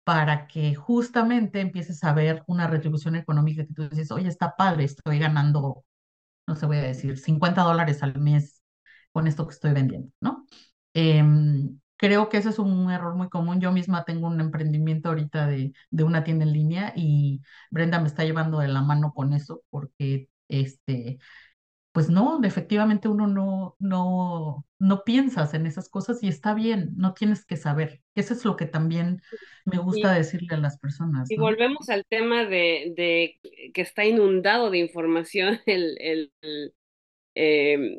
para que justamente empieces a ver una retribución económica que tú dices, oye, está padre, estoy ganando, no sé, voy a decir, 50 dólares al mes con esto que estoy vendiendo, ¿no? Em, creo que ese es un error muy común. Yo misma tengo un emprendimiento ahorita de, de una tienda en línea y Brenda me está llevando de la mano con eso porque este, pues no, efectivamente uno no, no, no piensas en esas cosas y está bien, no tienes que saber. Eso es lo que también me gusta decirle a las personas. Y volvemos al tema de, de, que está inundado de información el, el, em,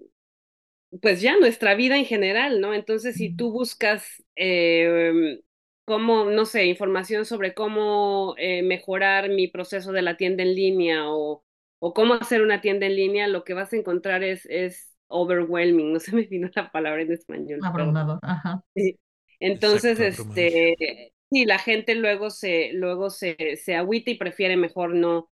pues ya nuestra vida en general, ¿no? Entonces, si tú buscas eh, cómo, no sé, información sobre cómo eh, mejorar mi proceso de la tienda en línea o o cómo hacer una tienda en línea, lo que vas a encontrar es, es overwhelming, no se me vino la palabra en español. Abrumador, ajá. Sí. Entonces, este, sí, la gente luego se, luego se, se agüita y prefiere mejor no,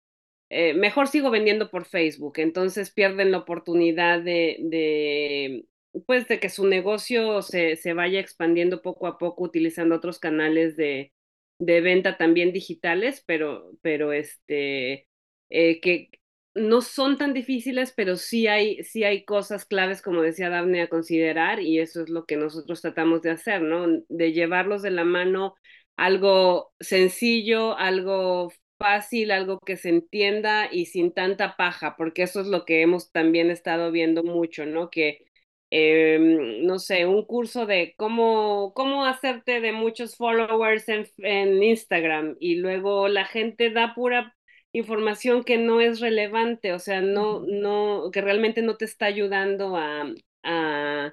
eh, mejor sigo vendiendo por Facebook, entonces pierden la oportunidad de, de pues de que su negocio se, se vaya expandiendo poco a poco utilizando otros canales de, de venta también digitales, pero, pero este, eh, que no son tan difíciles, pero sí hay, sí hay cosas claves, como decía Daphne, a considerar, y eso es lo que nosotros tratamos de hacer, ¿no? De llevarlos de la mano algo sencillo, algo fácil, algo que se entienda y sin tanta paja, porque eso es lo que hemos también estado viendo mucho, ¿no? Que, eh, no sé, un curso de cómo, cómo hacerte de muchos followers en, en Instagram y luego la gente da pura información que no es relevante, o sea, no, no, que realmente no te está ayudando a, a,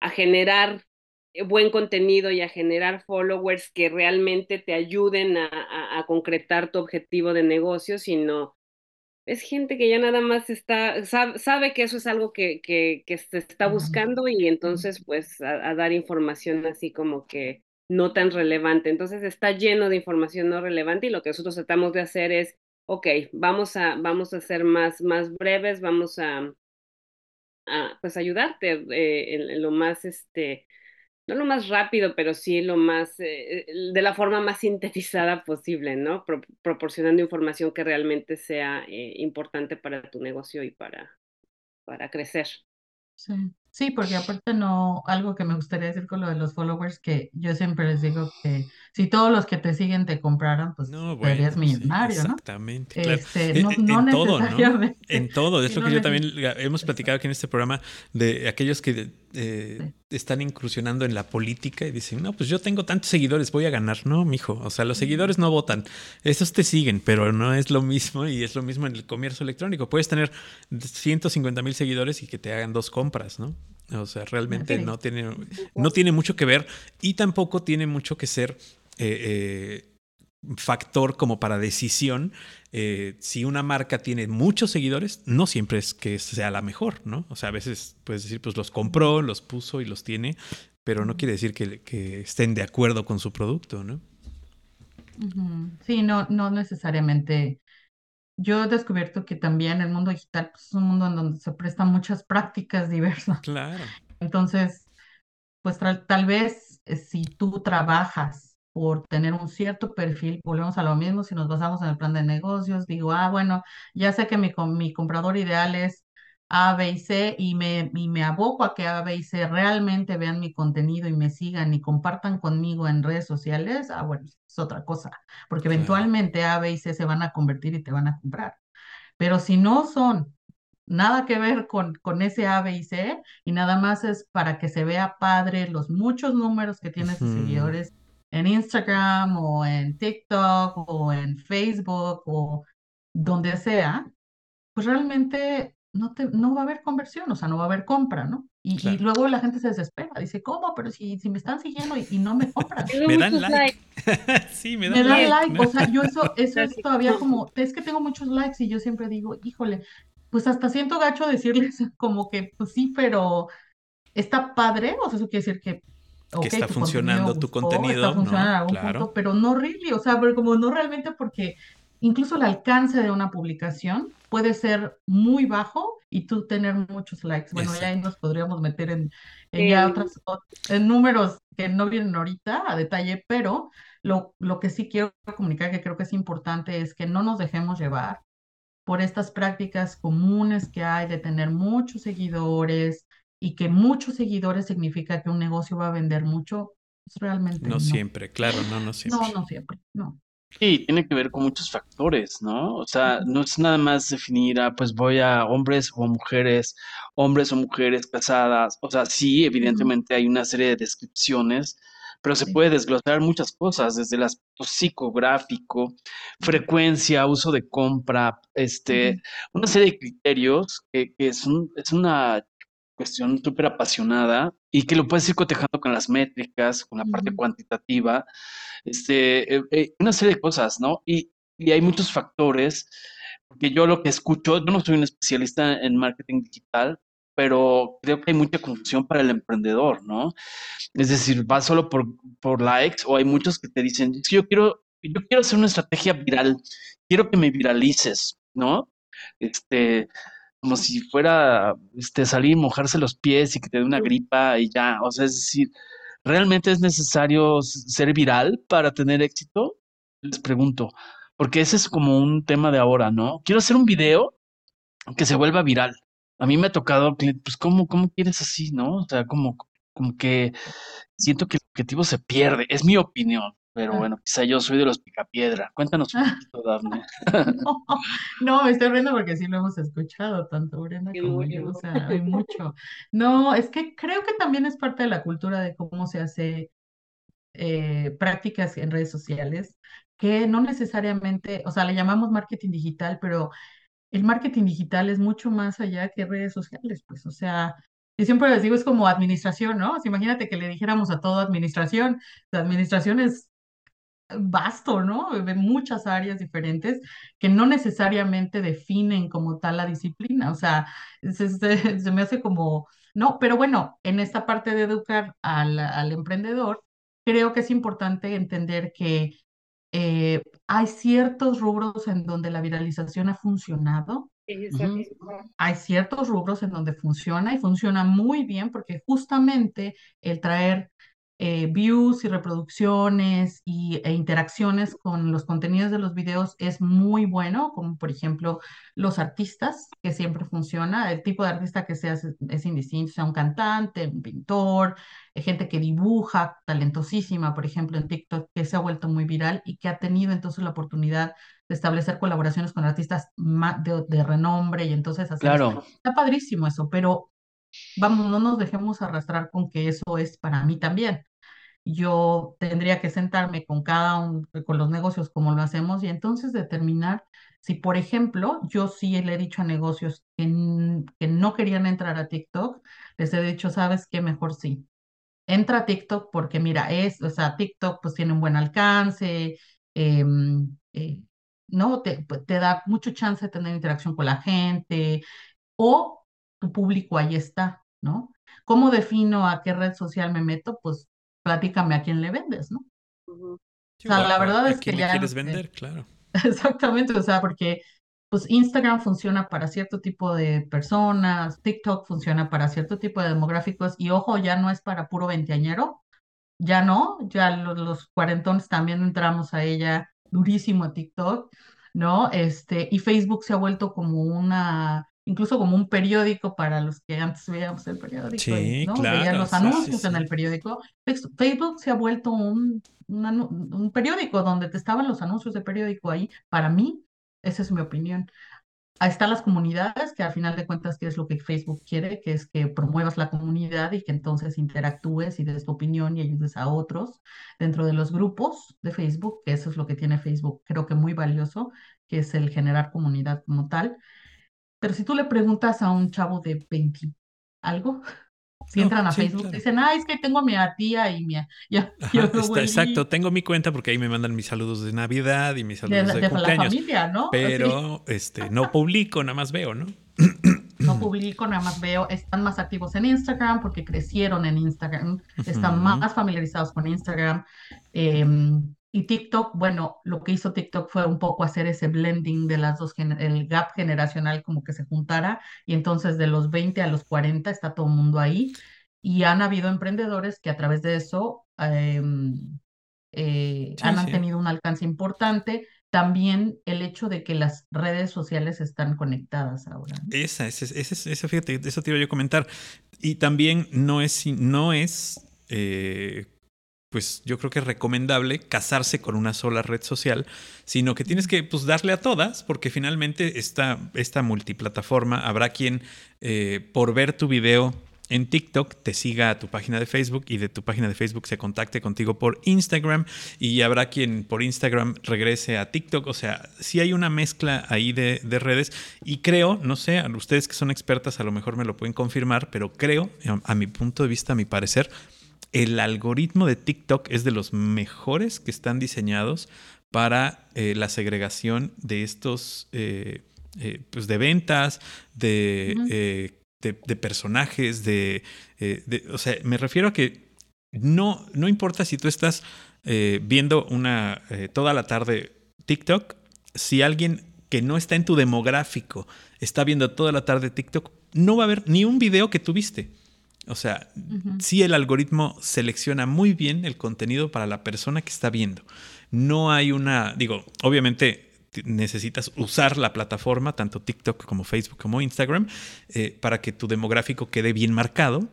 a generar eh, buen contenido y a generar followers que realmente te ayuden a, a, a, concretar tu objetivo de negocio, sino es gente que ya nada más está, sabe, sabe que eso es algo que, que, que, se está buscando y entonces pues a, a, dar información así como que no tan relevante. Entonces está lleno de información no relevante y lo que nosotros tratamos de hacer es, ok, vamos a, vamos a ser más, más breves, vamos a, a pues ayudarte eh, en, lo más, este, no lo más rápido, pero sí lo más, eh, de la forma más sintetizada posible, ¿no? Pro proporcionando información que realmente sea eh, importante para tu negocio y para, para crecer. Sí. Sí, porque aparte no, algo que me gustaría decir con lo de los followers, que yo siempre les digo que si todos los que te siguen te compraran, pues no, bueno, serías millonario, sí, exactamente, ¿no? Claro. Este, no, no en necesariamente. Todo, ¿no? En todo, es lo que yo también hemos platicado aquí en este programa de aquellos que eh, están incursionando en la política y dicen, no, pues yo tengo tantos seguidores, voy a ganar. No, mijo, o sea, los seguidores no votan, esos te siguen, pero no es lo mismo y es lo mismo en el comercio electrónico. Puedes tener 150 mil seguidores y que te hagan dos compras, ¿no? O sea, realmente okay. no, tiene, no tiene mucho que ver y tampoco tiene mucho que ser eh, eh, factor como para decisión. Eh, si una marca tiene muchos seguidores, no siempre es que sea la mejor, ¿no? O sea, a veces puedes decir, pues los compró, los puso y los tiene, pero no quiere decir que, que estén de acuerdo con su producto, ¿no? Sí, no, no necesariamente yo he descubierto que también el mundo digital pues, es un mundo en donde se prestan muchas prácticas diversas. Claro. Entonces, pues tal vez eh, si tú trabajas por tener un cierto perfil, volvemos a lo mismo, si nos basamos en el plan de negocios, digo, ah, bueno, ya sé que mi, mi comprador ideal es A, B y C y me, y me aboco a que A, B y C realmente vean mi contenido y me sigan y compartan conmigo en redes sociales, ah, bueno, es otra cosa, porque eventualmente A, B y C se van a convertir y te van a comprar. Pero si no son nada que ver con, con ese A, B y C y nada más es para que se vea padre los muchos números que tienes de seguidores en Instagram o en TikTok o en Facebook o donde sea, pues realmente no, te, no va a haber conversión, o sea, no va a haber compra, ¿no? Y, claro. y luego la gente se desespera, dice, ¿cómo? Pero si, si me están siguiendo y, y no me compran. me dan like. sí, me dan me like. like. ¿no? O sea, yo eso, eso es todavía como, es que tengo muchos likes y yo siempre digo, híjole, pues hasta siento gacho decirles como que, pues sí, pero está padre, o sea, eso quiere decir que Okay, que está tu funcionando contenido tu contenido. Está funcionando no, en algún claro. punto, pero no really, o sea, pero como no realmente porque incluso el alcance de una publicación puede ser muy bajo y tú tener muchos likes. Bueno, Exacto. ya ahí nos podríamos meter en, en ya otras, en números que no vienen ahorita a detalle, pero lo, lo que sí quiero comunicar que creo que es importante es que no nos dejemos llevar por estas prácticas comunes que hay de tener muchos seguidores, y que muchos seguidores significa que un negocio va a vender mucho, pues realmente no, no. siempre, claro, no, no siempre. No, no siempre, no. Sí, tiene que ver con muchos factores, ¿no? O sea, no es nada más definir, ah, pues voy a hombres o mujeres, hombres o mujeres casadas. O sea, sí, evidentemente hay una serie de descripciones, pero se puede desglosar muchas cosas, desde el aspecto psicográfico, frecuencia, uso de compra, este, una serie de criterios que, que es, un, es una cuestión súper apasionada y que lo puedes ir cotejando con las métricas, con la parte uh -huh. cuantitativa, este, eh, eh, una serie de cosas, ¿no? Y, y, hay muchos factores, porque yo lo que escucho, yo no soy un especialista en marketing digital, pero creo que hay mucha confusión para el emprendedor, ¿no? Es decir, va solo por, por likes o hay muchos que te dicen, yo quiero, yo quiero hacer una estrategia viral, quiero que me viralices, ¿no? Este, como si fuera este, salir y mojarse los pies y que te dé una gripa y ya, o sea, es decir, ¿realmente es necesario ser viral para tener éxito? Les pregunto, porque ese es como un tema de ahora, ¿no? Quiero hacer un video que se vuelva viral. A mí me ha tocado, pues, ¿cómo, cómo quieres así, no? O sea, como, como que siento que el objetivo se pierde. Es mi opinión, pero bueno, quizá yo soy de los picapiedra. Cuéntanos un poquito, Dafne. no, me estoy riendo porque sí lo hemos escuchado, tanto Brenda como yo, o sea, hay mucho. No, es que creo que también es parte de la cultura de cómo se hace eh, prácticas en redes sociales que no necesariamente, o sea, le llamamos marketing digital, pero el marketing digital es mucho más allá que redes sociales, pues, o sea, yo siempre les digo, es como administración, ¿no? imagínate que le dijéramos a todo administración, la administración es vasto, ¿no? De muchas áreas diferentes que no necesariamente definen como tal la disciplina, o sea, se, se me hace como, no, pero bueno, en esta parte de educar al, al emprendedor, creo que es importante entender que eh, hay ciertos rubros en donde la viralización ha funcionado. Hay ciertos rubros en donde funciona y funciona muy bien porque justamente el traer eh, views y reproducciones y, e interacciones con los contenidos de los videos es muy bueno, como por ejemplo los artistas, que siempre funciona, el tipo de artista que sea es indistinto, sea un cantante, un pintor, eh, gente que dibuja, talentosísima, por ejemplo, en TikTok, que se ha vuelto muy viral y que ha tenido entonces la oportunidad de establecer colaboraciones con artistas de, de renombre y entonces hacer claro. Está padrísimo eso, pero vamos, no nos dejemos arrastrar con que eso es para mí también yo tendría que sentarme con cada uno, con los negocios como lo hacemos y entonces determinar si, por ejemplo, yo sí le he dicho a negocios que, no querían entrar a TikTok, les he dicho, ¿sabes qué? Mejor sí. Entra a TikTok porque mira, es, o sea, TikTok pues tiene un buen alcance, em, eh, ¿no? Te, pues, te da mucho chance de tener interacción con la gente o tu público ahí está, ¿no? ¿Cómo defino a qué red social me meto? Pues platícame a quién le vendes, ¿no? O sea, la verdad es que ya... quieres vender? Claro. Exactamente, o sea, porque pues Instagram funciona para cierto tipo de personas, TikTok funciona para cierto tipo de demográficos y ojo, ya no es para puro veinteañero, ya no, ya los, los cuarentones también entramos a ella durísimo a TikTok, ¿no? Este, y Facebook se ha vuelto como una incluso como un periódico para los que antes veíamos el periódico, sí, ¿no? Claro, Veían los anuncios en el periódico. Facebook se ha vuelto un, un, periódico donde te estaban los anuncios de periódico ahí. Para mí, esa es mi opinión. Ahí están las comunidades, que al final de cuentas, ¿qué es lo que Facebook quiere? Que es que promuevas la comunidad y que entonces interactúes y des tu opinión y ayudes a otros dentro de los grupos de Facebook, que eso es lo que tiene Facebook, creo que muy valioso, que es el generar comunidad como tal. Pero si tú le preguntas a un chavo de 20 algo, si entran a Facebook, dicen, ah, es que tengo a mi tía y mi... Ya, exacto, tengo mi cuenta porque ahí me mandan mis saludos de Navidad y mis saludos de, de, de La familia, ¿no? Pero este, no publico, nada más veo, ¿no? No publico, nada más veo. Están más activos en Instagram porque crecieron en Instagram, están más familiarizados con Instagram. Eh, y TikTok, bueno, lo que hizo TikTok fue un poco hacer ese blending de las dos, el gap generacional como que se juntara y entonces de los 20 a los 40 está todo el mundo ahí y han habido emprendedores que a través de eso em, eh, han tenido un alcance importante. También el hecho de que las redes sociales están conectadas ahora. Esa, esa, esa, esa, fíjate, eso te iba yo a comentar. Y también no es, no es eh, pues yo creo que es recomendable casarse con una sola red social, sino que tienes que pues, darle a todas, porque finalmente esta, esta multiplataforma habrá quien eh, por ver tu video en TikTok te siga a tu página de Facebook y de tu página de Facebook se contacte contigo por Instagram y habrá quien por Instagram regrese a TikTok. O sea, sí hay una mezcla ahí de, de redes y creo, no sé, ustedes que son expertas a lo mejor me lo pueden confirmar, pero creo, a mi punto de vista, a mi parecer, el algoritmo de TikTok es de los mejores que están diseñados para eh, la segregación de estos, eh, eh, pues de ventas, de, de, personajes, de, de, O sea, me refiero a que no, no importa si tú estás viendo una toda la tarde TikTok, si alguien que no está en tu demográfico está viendo toda la tarde TikTok, no va a haber ni un video que tuviste. O sea, sí el algoritmo selecciona muy bien el contenido para la persona que está viendo. No hay una, digo, obviamente necesitas usar la plataforma, tanto TikTok como Facebook como Instagram, eh, para que tu demográfico quede bien marcado.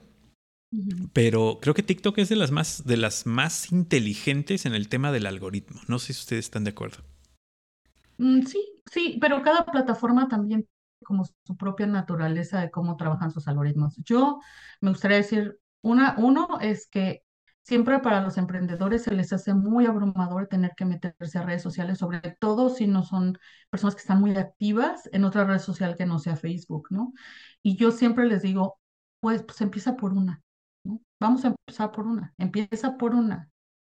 Pero creo que TikTok es de las más, de las más inteligentes en el tema del algoritmo. No sé si ustedes están de acuerdo. Mm, sí, sí, pero cada plataforma también como su propia naturaleza de cómo trabajan sus algoritmos. Yo me gustaría decir, una, uno es que siempre para los emprendedores se les hace muy abrumador tener que meterse a redes sociales, sobre todo si no son personas que están muy activas en otra red social que no sea Facebook, ¿no? Y yo siempre les digo, pues, pues empieza por una. Vamos a empezar por una, empieza por una,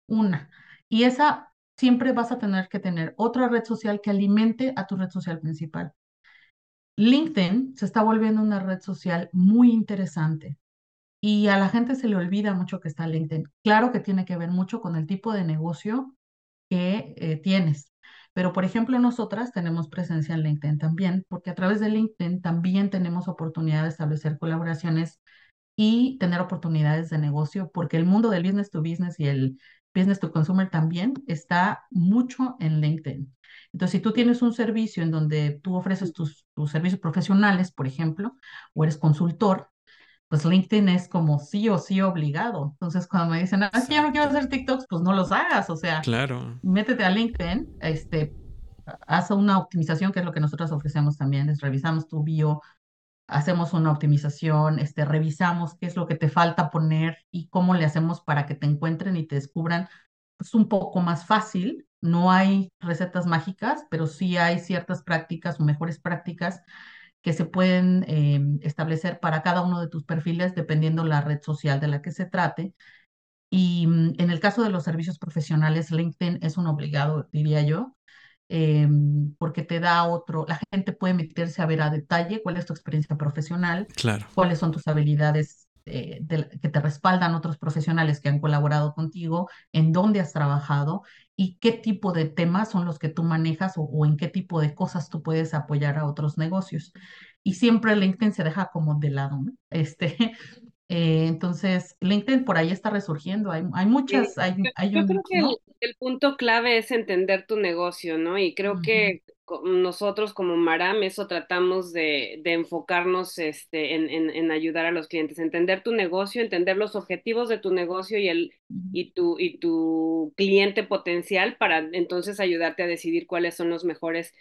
una. Y esa siempre vas a tener que tener otra red social que alimente a tu red social principal. LinkedIn se está volviendo una red social muy interesante y a la gente se le olvida mucho que está LinkedIn. Claro que tiene que ver mucho con el tipo de negocio que eh, tienes. Pero, por ejemplo, nosotras tenemos presencia en LinkedIn también, porque a través de LinkedIn también tenemos oportunidad de establecer colaboraciones y tener oportunidades de negocio, porque el mundo del business to business y el business to consumer también está mucho en LinkedIn. Entonces, si tú tienes un servicio en donde tú ofreces tus, servicios profesionales, por ejemplo, o eres consultor, pues LinkedIn es como sí o sí obligado. Entonces, cuando me dicen, ah, es que ya no quiero hacer TikToks, pues no los hagas. O sea, claro. métete a LinkedIn, este, haz una optimización, que es lo que nosotros ofrecemos también, es revisamos tu bio, hacemos una optimización, este, revisamos qué es lo que te falta poner y cómo le hacemos para que te encuentren y te descubran pues un poco más fácil no hay recetas mágicas, pero sí hay ciertas prácticas o mejores prácticas que se pueden em, establecer para cada uno de tus perfiles dependiendo la red social de la que se trate. Y mm, en el caso de los servicios profesionales, LinkedIn es un obligado, diría yo, em, porque te da otro, la gente puede meterse a ver a detalle cuál es tu experiencia profesional, claro. cuáles son tus habilidades eh, que te respaldan otros profesionales que han colaborado contigo, en dónde has trabajado y qué tipo de temas son los que tú manejas o, en qué tipo de cosas tú puedes apoyar a otros negocios. Y siempre LinkedIn se deja como de lado, ¿no? Este, eh, entonces, LinkedIn por ahí está resurgiendo. Hay, hay muchas. Hay, hay yo creo que el, punto clave es entender tu negocio, ¿no? Y creo que nosotros como Maram eso tratamos de, enfocarnos este, en, ayudar a los clientes, entender tu negocio, entender los objetivos de tu negocio y, el, y, tu, y tu cliente potencial para entonces ayudarte a decidir cuáles son los mejores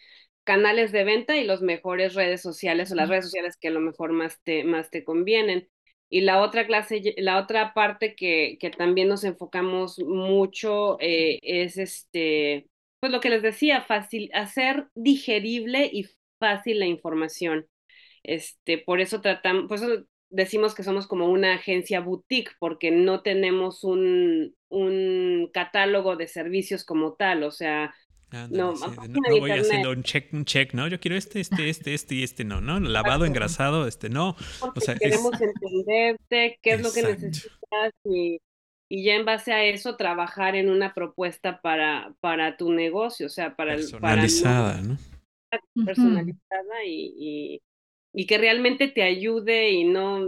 canales de venta y los mejores redes sociales o las redes sociales que a lo mejor más te, más te convienen. Y la otra clase, la otra parte que, que también nos enfocamos mucho eh, es este pues lo que les decía, fácil, hacer digerible y fácil la información. Este, por eso tratamos, por eso decimos que somos como una agencia boutique, porque no tenemos un, un catálogo de servicios como tal, o sea, no, no, voy haciendo un check, un check, ¿no? Yo quiero este, este, este, este y este no, ¿no? Lavado, engrasado, este no. o sea, queremos entenderte qué es lo que necesitas y y ya en base a eso trabajar en una propuesta para, para tu negocio, o sea, para personalizada, ¿no? Personalizada y, y, que realmente te ayude y no,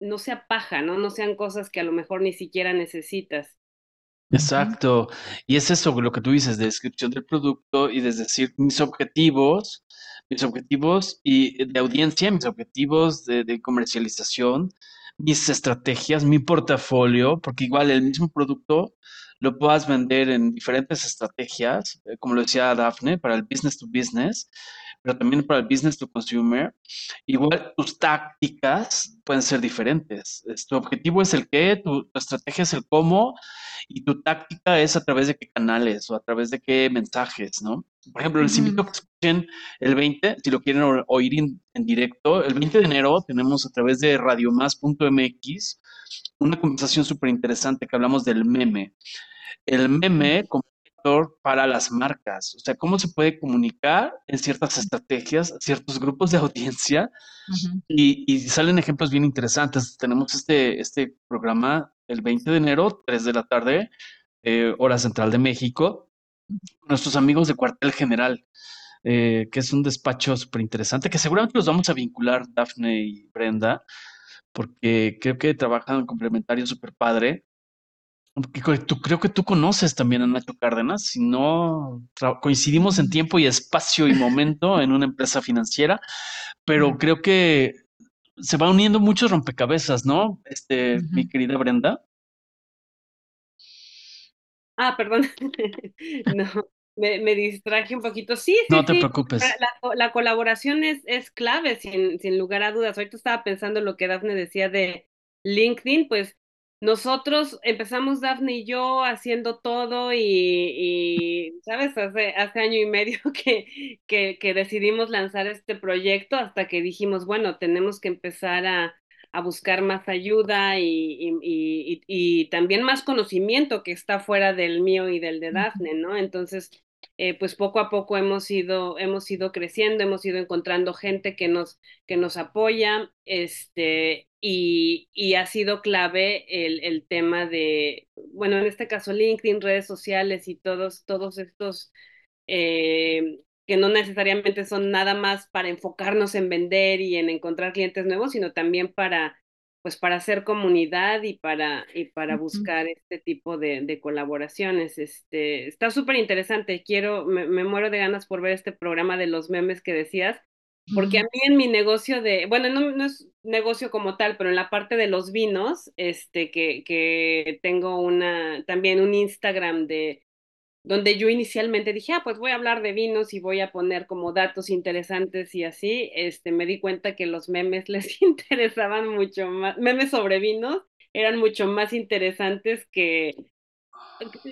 no sea paja, ¿no? No sean cosas que a lo mejor ni siquiera necesitas. Exacto. Y es eso lo que tú dices, de descripción del producto y de decir mis objetivos, mis objetivos y de audiencia, mis objetivos de, de comercialización, mis estrategias, mi portafolio, porque igual el mismo producto lo puedas vender en diferentes estrategias, eh, como lo decía Daphne, para el business to business, pero también para el business to consumer. Igual tus tácticas pueden ser diferentes. Tu objetivo es el qué, tu, estrategia es el cómo y tu táctica es a través de qué canales o a través de qué mensajes, ¿no? Por ejemplo, les invito a que escuchen el 20, si lo quieren oír en directo, el 20 de enero tenemos a través de radiomás.mx una conversación súper interesante que hablamos del meme. El meme como factor para las marcas. O sea, cómo se puede comunicar en ciertas estrategias, ciertos grupos de audiencia. y, salen ejemplos bien interesantes. Tenemos este, este programa el 20 de enero, 3 de la tarde, eh, hora central de México. Nuestros amigos de Cuartel General. Eh, que es un despacho súper interesante, que seguramente los vamos a vincular, Dafne y Brenda, porque creo que trabajan en complementario súper padre. Tú, creo que tú conoces también a Nacho Cárdenas, si no coincidimos en tiempo y espacio y momento en una empresa financiera, pero creo que se va uniendo muchos rompecabezas, ¿no? Este, mi querida Brenda. Ah, perdón. no, me, me, distraje un poquito. Sí, sí. No te preocupes. La, la, colaboración es, es clave, sin, sin lugar a dudas. Ahorita estaba pensando en lo que Dafne decía de LinkedIn, pues nosotros empezamos, Dafne y yo, haciendo todo y, y ¿sabes? Hace, hace año y medio que, que, que decidimos lanzar este proyecto hasta que dijimos, bueno, tenemos que empezar a, a buscar más ayuda y, y, y, también más conocimiento que está fuera del mío y del de Dafne, ¿no? Entonces, eh, pues poco a poco hemos ido, hemos ido creciendo, hemos ido encontrando gente que nos, que nos apoya, este, y, y ha sido clave el, el, tema de, bueno, en este caso LinkedIn, redes sociales y todos, todos estos eh, que no necesariamente son nada más para enfocarnos en vender y en encontrar clientes nuevos, sino también para pues para hacer comunidad y para, y para buscar este tipo de, de colaboraciones. Este, está súper interesante, quiero, me, me, muero de ganas por ver este programa de los memes que decías, porque a mí en mi negocio de, bueno, no, no, es negocio como tal, pero en la parte de los vinos, este, que, que tengo una, también un Instagram de, donde yo inicialmente dije, ah, pues voy a hablar de vinos y voy a poner como datos interesantes y así, este, me di cuenta que los memes les interesaban mucho más, memes sobre vinos eran mucho más interesantes que,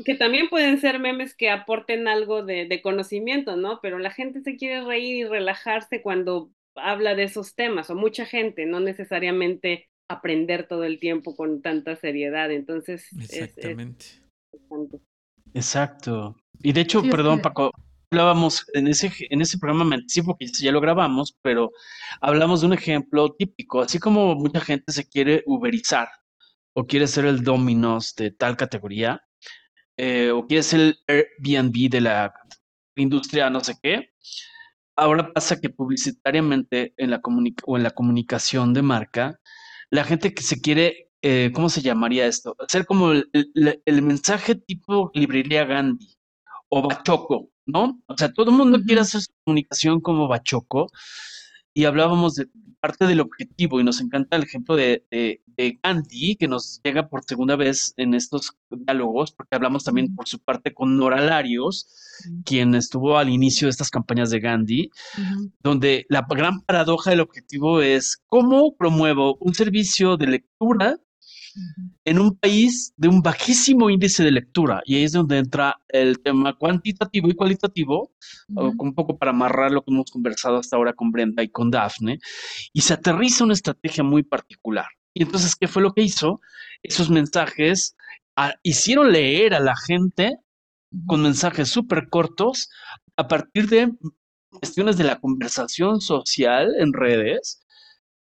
que también pueden ser memes que aporten algo de, de conocimiento, ¿no? Pero la gente se quiere reír y relajarse cuando habla de esos temas, o mucha gente, no necesariamente aprender todo el tiempo con tanta seriedad. Entonces, Exactamente. Es, Exacto. Y de hecho, perdón, Paco, hablábamos en ese, en ese programa, me anticipo que ya lo grabamos, pero hablamos de un ejemplo típico, así como mucha gente se quiere uberizar o quiere ser el Dominos de tal categoría, eh, o quiere ser el Airbnb de la industria no sé qué, ahora pasa que publicitariamente en la o en la comunicación de marca, la gente que se quiere eh, ¿cómo se llamaría esto? Hacer como el, el, mensaje tipo librería Gandhi o Bachoco, ¿no? O sea, todo el mundo quiere hacer su comunicación como Bachoco y hablábamos de parte del objetivo y nos encanta el ejemplo de, de, Gandhi que nos llega por segunda vez en estos diálogos, porque hablamos también por su parte con Nora Larios, quien estuvo al inicio de estas campañas de Gandhi, donde la gran paradoja del objetivo es cómo promuevo un servicio de lectura en un país de un bajísimo índice de lectura. Y ahí es donde entra el tema cuantitativo y cualitativo, un poco para amarrar lo que hemos conversado hasta ahora con Brenda y con Daphne, y se aterriza una estrategia muy particular. Y entonces, ¿qué fue lo que hizo? Esos mensajes hicieron leer a la gente con mensajes súper cortos a partir de cuestiones de la conversación social en redes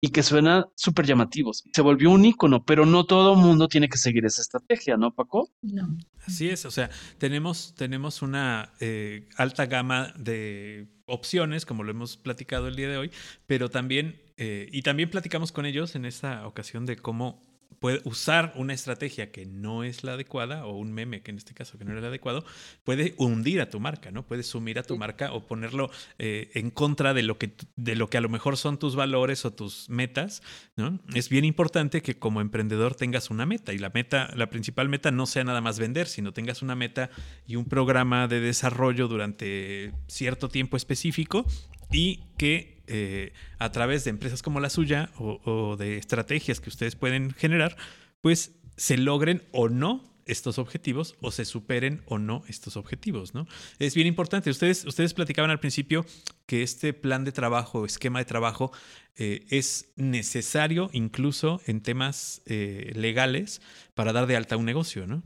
y que suena súper llamativos. Se volvió un icono, pero no todo el mundo tiene que seguir esa estrategia, ¿no, Paco? No. Así es, o sea, tenemos, tenemos una eh, alta gama de opciones, como lo hemos platicado el día de hoy, pero también, eh, y también platicamos con ellos en esta ocasión de cómo puede usar una estrategia que no es la adecuada o un meme que en este caso que no era el adecuado, puede hundir a tu marca, ¿no? Puede sumir a tu marca o ponerlo eh, en contra de lo, que, de lo que a lo mejor son tus valores o tus metas, ¿no? Es bien importante que como emprendedor tengas una meta y la meta, la principal meta no sea nada más vender, sino tengas una meta y un programa de desarrollo durante cierto tiempo específico y que eh, a través de empresas como la suya o, de estrategias que ustedes pueden generar, pues se logren o no estos objetivos o se superen o no estos objetivos, ¿no? Es bien importante. Ustedes, ustedes platicaban al principio que este plan de trabajo, esquema de trabajo, eh, es necesario incluso en temas eh, legales para dar de alta un negocio, ¿no?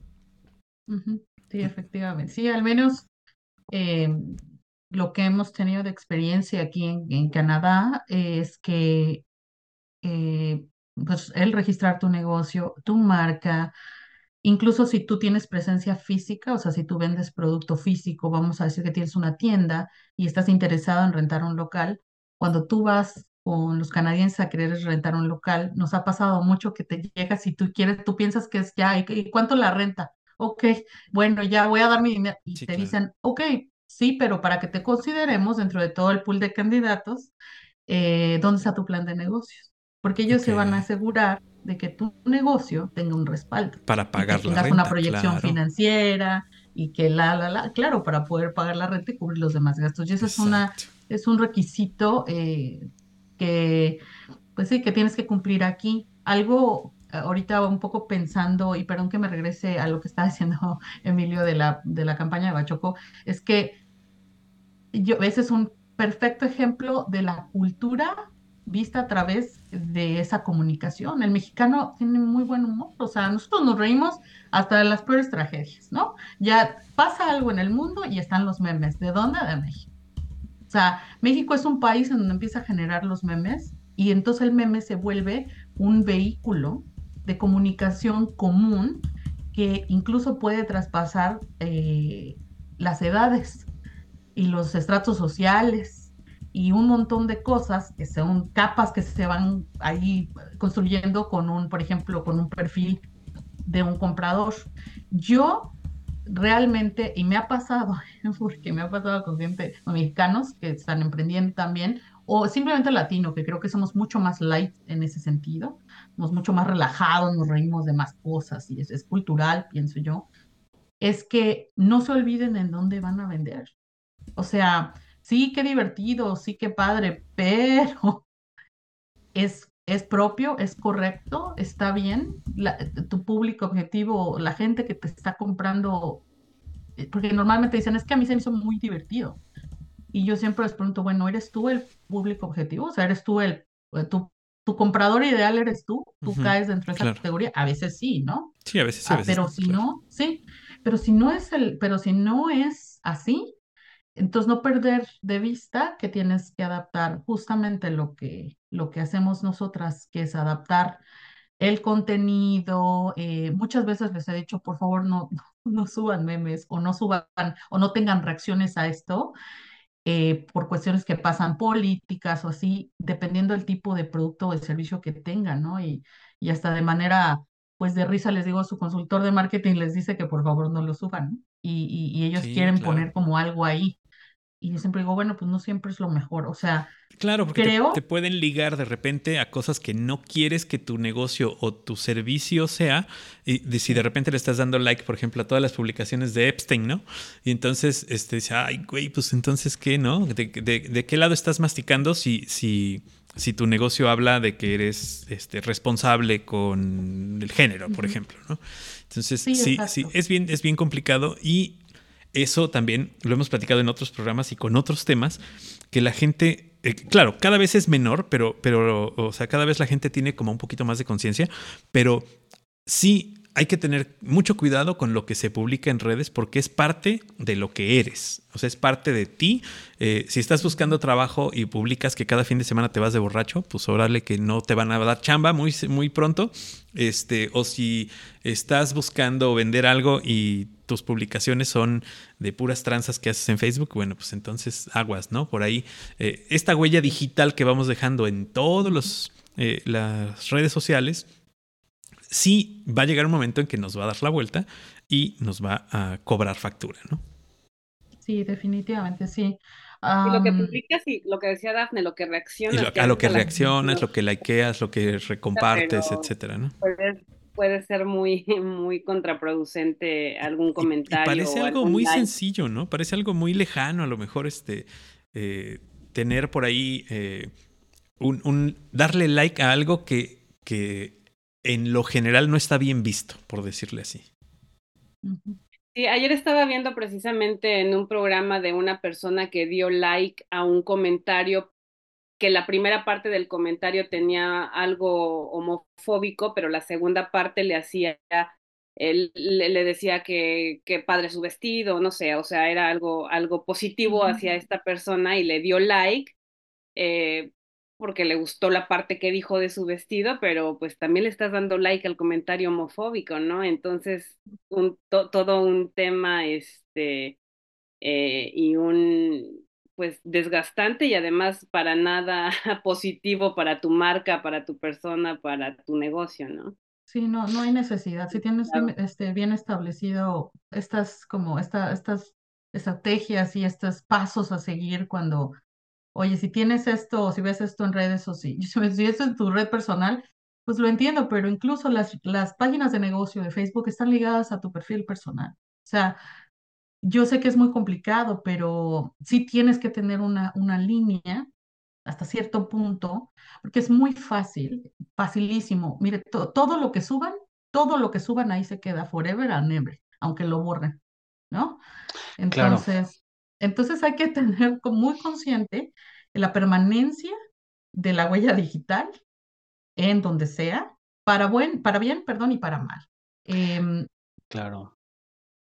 Sí, efectivamente. Sí, al menos eh, lo que hemos tenido de experiencia aquí en, Canadá es que eh, pues el registrar tu negocio, tu marca, incluso si tú tienes presencia física, o sea, si tú vendes producto físico, vamos a decir que tienes una tienda y estás interesado en rentar un local, cuando tú vas con los canadienses a querer rentar un local, nos ha pasado mucho que te llegas y tú quieres, tú piensas que es ya, ¿y cuánto la renta? Ok, bueno, ya voy a dar mi dinero. Y te dicen, ok, sí, pero para que te consideremos dentro de todo el pool de candidatos, eh, ¿dónde está tu plan de negocios? Porque ellos se van a asegurar de que tu negocio tenga un respaldo. Para pagar que tengas una proyección financiera y que la, la, la, claro, para poder pagar la renta y cubrir los demás gastos. Y eso es una, es un requisito eh, que, pues sí, que tienes que cumplir aquí. Algo ahorita un poco pensando, y perdón que me regrese a lo que está diciendo Emilio de la, de la campaña de Bachoco, es que yo, ese es un perfecto ejemplo de la cultura vista a través de esa comunicación. El mexicano tiene muy buen humor, o sea, nosotros nos reímos hasta de las peores tragedias, ¿no? Ya pasa algo en el mundo y están los memes. ¿De dónde? De México. O sea, México es un país en donde empieza a generar los memes y entonces el meme se vuelve un vehículo de comunicación común que incluso puede traspasar eh, las edades y los estratos sociales y un montón de cosas que son capas que se van ahí construyendo con un, por ejemplo, con un perfil de un comprador. Yo realmente, y me ha pasado, porque me ha pasado con gente, con mexicanos que están emprendiendo también, o simplemente latino, que creo que somos mucho más light en ese sentido, somos mucho más relajados, nos reímos de más cosas y es, es cultural, pienso yo, es que no se olviden en dónde van a vender. O sea, sí, qué divertido, sí, qué padre, pero es, es propio, es correcto, está bien, tu público objetivo, la gente que te está comprando, eh, porque normalmente dicen, es que a mí se me hizo muy divertido. Y yo siempre les pregunto, bueno, ¿eres tú el público objetivo? O sea, ¿eres tú el, eh, tu, tu comprador ideal eres tú? ¿Tú caes dentro de esa categoría? A veces sí, ¿no? Sí, a veces sí. Ah, pero si no, sí. Pero si no es el, pero si no es así, entonces no perder de vista que tienes que adaptar justamente lo que, lo que hacemos nosotras, que es adaptar el contenido. Eh, muchas veces les he dicho, por favor, no, no suban memes o no suban o no tengan reacciones a esto, eh, por cuestiones que pasan políticas o así, dependiendo del tipo de producto o de servicio que tengan, ¿no? Y, y hasta de manera, pues de risa les digo, su consultor de marketing les dice que por favor no lo suban, Y, y, ellos quieren poner como algo ahí. Y yo siempre digo, bueno, pues no siempre es lo mejor. O sea, Claro, porque te, pueden ligar de repente a cosas que no quieres que tu negocio o tu servicio sea. Y si de repente le estás dando like, por ejemplo, a todas las publicaciones de Epstein, ¿no? Y entonces este, dice, ay, güey, pues entonces, ¿qué, no? ¿De, de, qué lado estás masticando si, si, si tu negocio habla de que eres este, responsable con el género, por ejemplo, ¿no? Entonces, sí, sí, es, bien, es bien complicado y eso también lo hemos platicado en otros programas y con otros temas, que la gente eh, claro, cada vez es menor, pero, pero, o sea, cada vez la gente tiene como un poquito más de conciencia, pero sí hay que tener mucho cuidado con lo que se publica en redes porque es parte de lo que eres, o sea, es parte de ti. Eh, si estás buscando trabajo y publicas que cada fin de semana te vas de borracho, pues órale que no te van a dar chamba muy, muy pronto. Este, o si estás buscando vender algo y tus publicaciones son de puras tranzas que haces en Facebook, bueno, pues entonces aguas, ¿no? Por ahí, eh, esta huella digital que vamos dejando en todas eh, las redes sociales, sí va a llegar un momento en que nos va a dar la vuelta y nos va a cobrar factura, ¿no? Sí, definitivamente, sí. y lo que publicas y lo que decía Dafne, lo que reaccionas. a lo que reaccionas, lo que likeas, lo que recompartes, etcétera, ¿no? puede ser muy, muy contraproducente algún comentario. parece algo muy sencillo, ¿no? Parece algo muy lejano, a lo mejor este eh, tener por ahí eh, un, darle like a algo que, que en lo general no está bien visto, por decirle así. Sí, ayer estaba viendo precisamente en un programa de una persona que dio like a un comentario que la primera parte del comentario tenía algo homofóbico, pero la segunda parte le hacía él le, decía que, que, padre su vestido, no sé, o sea, era algo, algo positivo hacia esta persona y le dio like, eh, porque le gustó la parte que dijo de su vestido, pero pues también le estás dando like al comentario homofóbico, ¿no? Entonces, un, todo un tema, este, eh, y un, pues, desgastante y además para nada positivo para tu marca, para tu persona, para tu negocio, ¿no? Sí, no, no hay necesidad. Si tienes este, bien establecido estas, como esta, estas estrategias y estos pasos a seguir cuando oye, si tienes esto o si ves esto en redes o si, si es en tu red personal, pues lo entiendo, pero incluso las, las páginas de negocio de Facebook están ligadas a tu perfil personal. O sea, yo sé que es muy complicado, pero sí tienes que tener una, una línea hasta cierto punto, porque es muy fácil, facilísimo. Mire, todo lo que suban, todo lo que suban ahí se queda forever and ever, aunque lo borren, ¿no? Entonces, entonces hay que tener muy consciente la permanencia de la huella digital en donde sea, para, buen, para bien, perdón, y para mal. Em, claro.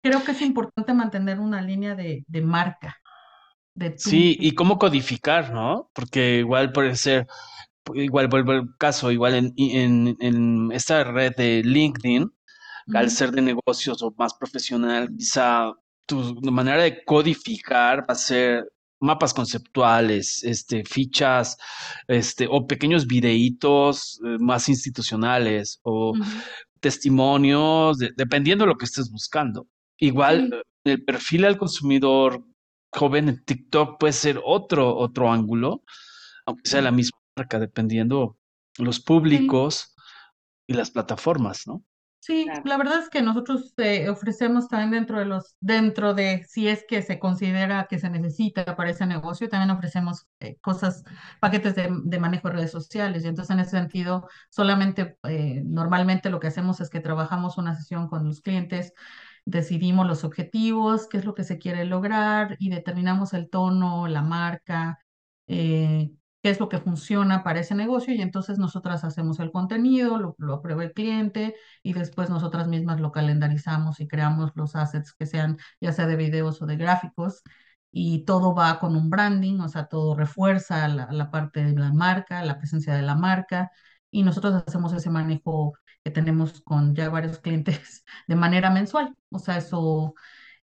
Creo que es importante mantener una línea de, de marca. De sí, y cómo codificar, ¿no? Porque igual puede ser, igual vuelvo al caso, igual en, en, en esta red de LinkedIn, al ser de negocios o más profesional, quizá tu manera de codificar va a ser mapas conceptuales, este, fichas, este, o pequeños videitos eh, más institucionales o testimonios, dependiendo de lo que estés buscando. Igual eh, el perfil al consumidor joven en TikTok puede ser otro, otro ángulo, aunque sea la misma marca, dependiendo los públicos y las plataformas, ¿no? Sí, la verdad es que nosotros eh, ofrecemos también dentro de los, dentro de si es que se considera que se necesita para ese negocio, también ofrecemos eh, cosas, paquetes de, manejo de redes sociales. Y entonces en ese sentido, solamente eh, normalmente lo que hacemos es que trabajamos una sesión con los clientes, decidimos los objetivos, qué es lo que se quiere lograr y determinamos el tono, la marca, qué es lo que funciona para ese negocio y entonces nosotras hacemos el contenido, lo, lo, aprueba el cliente y después nosotras mismas lo calendarizamos y creamos los assets que sean ya sea de videos o de gráficos y todo va con un branding, o sea, todo refuerza la, la parte de la marca, la presencia de la marca y nosotros hacemos ese manejo que tenemos con ya varios clientes de manera mensual, o sea, eso...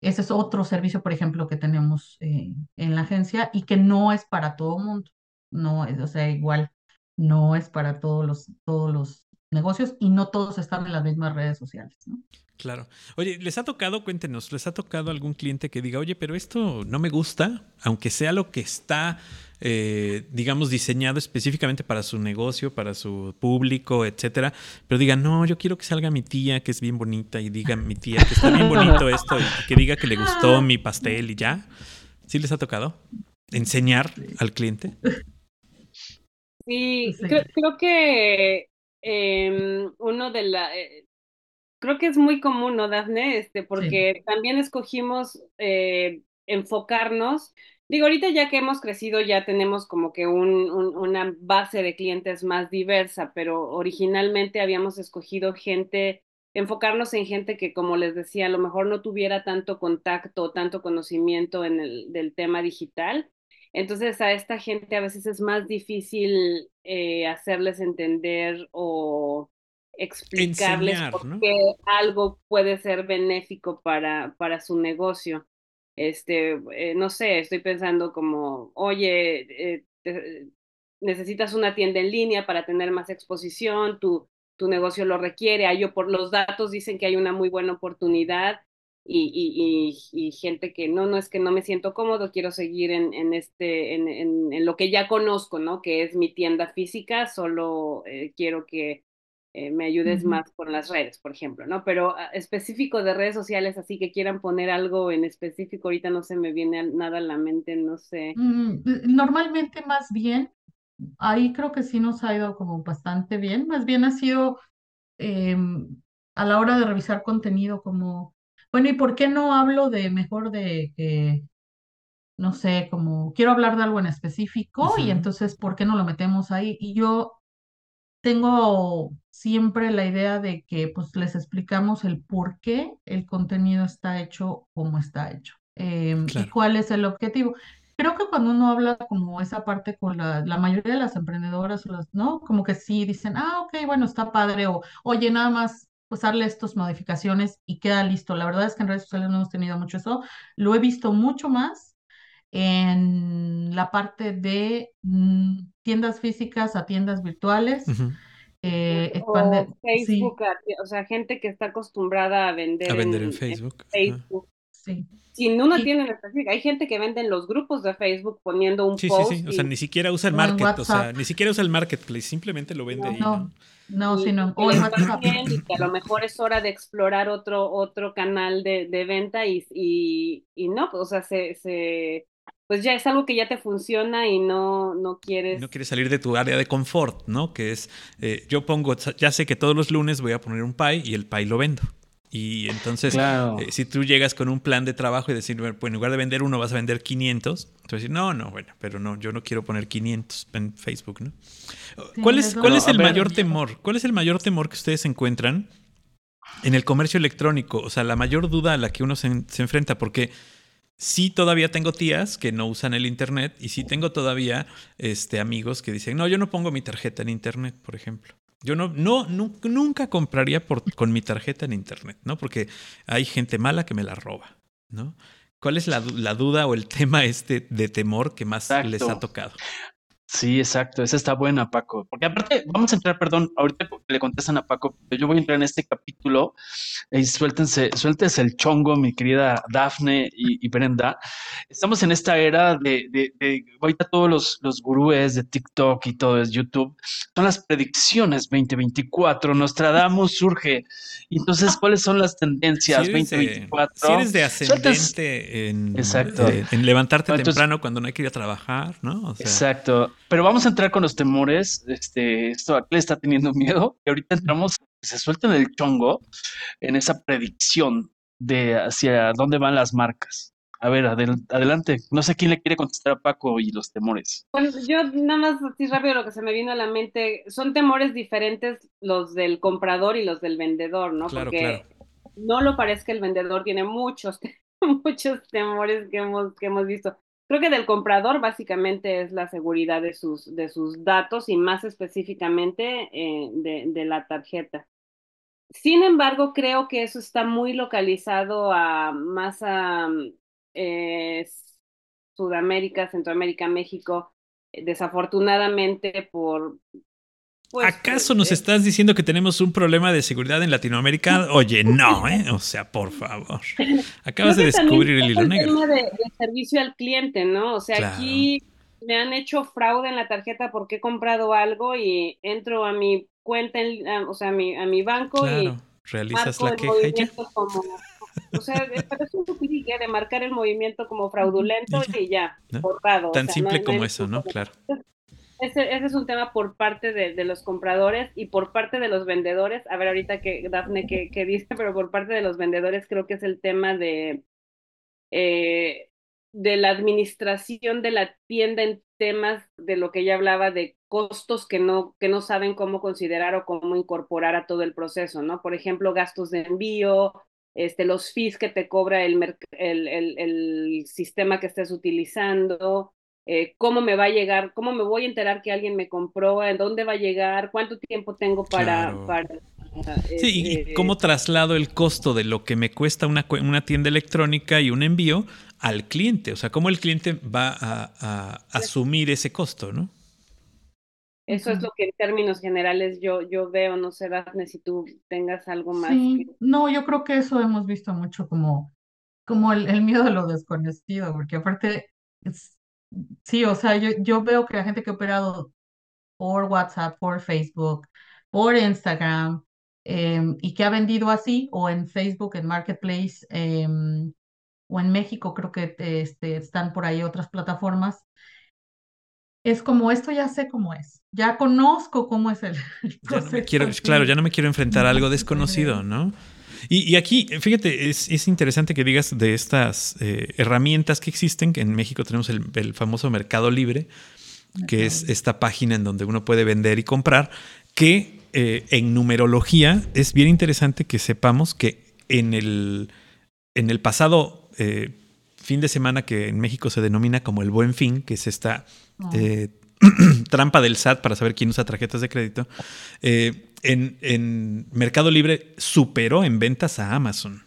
Ese es otro servicio, por ejemplo, que tenemos eh, en la agencia y que no es para todo mundo no, o sea, igual no es para todos los, todos los negocios y no todos están en las mismas redes sociales, ¿no? Claro. Oye, ¿les ha tocado, cuéntenos, ¿les ha tocado algún cliente que diga, oye, pero esto no me gusta, aunque sea lo que está, eh, digamos, diseñado específicamente para su negocio, para su público, etcétera, pero diga, no, yo quiero que salga mi tía, que es bien bonita, y diga mi tía que está bien bonito esto, y que diga que le gustó mi pastel y ya? ¿Sí les ha tocado enseñar al cliente? Sí, creo, que em, uno de la... Eh, creo que es muy común, ¿no, Dafne? Este, porque también escogimos eh, enfocarnos. Digo, ahorita ya que hemos crecido, ya tenemos como que un, una base de clientes más diversa, pero originalmente habíamos escogido gente, enfocarnos en gente que, como les decía, a lo mejor no tuviera tanto contacto, tanto conocimiento en el del tema digital entonces a esta gente a veces es más difícil eh, hacerles entender o explicarles por qué algo puede ser benéfico para, para su negocio. Este, eh, no sé, estoy pensando como, oye, eh, necesitas una tienda en línea para tener más exposición, tu, tu negocio lo requiere, hay, por los datos dicen que hay una muy buena oportunidad y, y, y, gente que no, no es que no me siento cómodo, quiero seguir en, en este, en, en, lo que ya conozco, ¿no? Que es mi tienda física, solo eh, quiero que eh, me ayudes más con las redes, por ejemplo, ¿no? Pero ah, específico de redes sociales, así que quieran poner algo en específico, ahorita no se me viene nada a la mente, no sé. Mm, normalmente más bien, ahí creo que sí nos ha ido como bastante bien, más bien ha sido em, a la hora de revisar contenido como bueno, ¿y por qué no hablo de mejor de que, no sé, como quiero hablar de algo en específico y entonces, ¿por qué no lo metemos ahí? Y yo tengo siempre la idea de que pues les explicamos el por qué el contenido está hecho como está hecho em, y cuál es el objetivo. Creo que cuando uno habla como esa parte con la, la mayoría de las emprendedoras, ¿no? Como que sí dicen, ah, ok, bueno, está padre, o oye, nada más pues darle estas modificaciones y queda listo. La verdad es que en redes sociales no hemos tenido mucho eso. Lo he visto mucho más en la parte de mm, tiendas físicas a tiendas virtuales. Eh, expande, o Facebook, o sea, gente que está acostumbrada a vender, a vender en, Facebook. Facebook. Sí. Si uno tiene específica, hay gente que vende en los grupos de Facebook poniendo un post. Sí, sí, o sea, ni siquiera usa el market, o sea, ni siquiera usa el marketplace, simplemente lo vende ahí. No, no, sino o y que a lo mejor es hora de explorar otro, otro canal de, de venta y, y, y, no, o sea, se, se, pues ya es algo que ya te funciona y no, no quieres... No quieres salir de tu área de confort, ¿no? Que es, eh, yo pongo, ya sé que todos los lunes voy a poner un pie y el pie lo vendo. Y entonces, eh, si tú llegas con un plan de trabajo y decir, bueno, pues en lugar de vender uno vas a vender 500, entonces no, no, bueno, pero no, yo no quiero poner 500 en Facebook, ¿no? ¿Cuál es, ¿cuál es el mayor temor? ¿Cuál es el mayor temor que ustedes encuentran en el comercio electrónico? O sea, la mayor duda a la que uno se, se enfrenta, porque sí todavía tengo tías que no usan el internet y sí tengo todavía este, amigos que dicen, no, yo no pongo mi tarjeta en internet, por ejemplo. Yo no, no, nunca compraría por, con mi tarjeta en internet, ¿no? Porque hay gente mala que me la roba, ¿no? ¿Cuál es la, la duda o el tema este de temor que más les ha tocado? Sí, exacto, esa está buena, Paco. Porque aparte, vamos a entrar, perdón, ahorita le contestan a Paco, pero yo voy a entrar en este capítulo y suéltense, suéltense el chongo, mi querida Dafne y, Brenda. Estamos en esta era de, de, de ahorita todos los, los gurúes de TikTok y todo es YouTube, son las predicciones 2024, Nostradamus surge. Entonces, ¿cuáles son las tendencias 2024? si eres de ascendente en, eh, en, levantarte temprano cuando no hay que ir a trabajar, ¿no? exacto. Pero vamos a entrar con los temores. Este, esto le está teniendo miedo. Y ahorita entramos, se suelta en el chongo, en esa predicción de hacia dónde van las marcas. A ver, adelante. No sé quién le quiere contestar a Paco y los temores. Bueno, yo nada más así rápido lo que se me vino a la mente, son temores diferentes los del comprador y los del vendedor, ¿no? Claro, Porque no lo parece que el vendedor tiene muchos, muchos temores que hemos, que hemos visto. Creo que del comprador básicamente es la seguridad de sus, de sus datos y más específicamente eh, de, de, la tarjeta. Sin embargo, creo que eso está muy localizado a más a eh, Sudamérica, Centroamérica, México. Desafortunadamente por pues, ¿Acaso nos eh, estás diciendo que tenemos un problema de seguridad en Latinoamérica? Oye, no, ¿eh? O sea, por favor. Acabas de descubrir el hilo el negro. Tema de, servicio al cliente, ¿no? O sea, aquí me han hecho fraude en la tarjeta porque he comprado algo y entro a mi cuenta, o sea, a mi, a mi banco claro. y realizas la queja ya. Como, o sea, es un de marcar el movimiento como fraudulento y ya, borrado. Tan simple como eso, ¿no? Claro ese, ese, es un tema por parte de, de, los compradores y por parte de los vendedores. A ver, ahorita que Dafne que, dice, pero por parte de los vendedores creo que es el tema de, eh, de la administración de la tienda en temas de lo que ella hablaba de costos que no, que no saben cómo considerar o cómo incorporar a todo el proceso, ¿no? Por ejemplo, gastos de envío, este, los fees que te cobra el, el, el, el sistema que estés utilizando, eh, cómo me va a llegar, cómo me voy a enterar que alguien me compró, en dónde va a llegar, cuánto tiempo tengo para... para sí, y este, cómo traslado el costo de lo que me cuesta una, una, tienda electrónica y un envío al cliente, o sea, cómo el cliente va a, asumir ese costo, ¿no? Eso es lo que en términos generales yo, yo veo, no sé, Daphne, si tú tengas algo más. Sí, no, yo creo que eso hemos visto mucho como, como el, el miedo a lo desconocido, porque aparte es, Sí, o sea, yo, yo veo que la gente que ha operado por WhatsApp, por Facebook, por Instagram, em, y que ha vendido así, o en Facebook, en Marketplace, em, o en México, creo que este, están por ahí otras plataformas. Es como esto ya sé cómo es, ya conozco cómo es el, proceso. quiero, claro, ya no me quiero enfrentar a algo desconocido, ¿no? Y, aquí, fíjate, es, interesante que digas de estas eh, herramientas que existen, que en México tenemos el, famoso Mercado Libre, que es esta página en donde uno puede vender y comprar, que eh, en numerología es bien interesante que sepamos que en el, en el pasado eh, fin de semana que en México se denomina como el buen fin, que es esta Oh. eh, trampa del SAT para saber quién usa tarjetas de crédito, eh, en, en Mercado Libre superó en ventas a Amazon.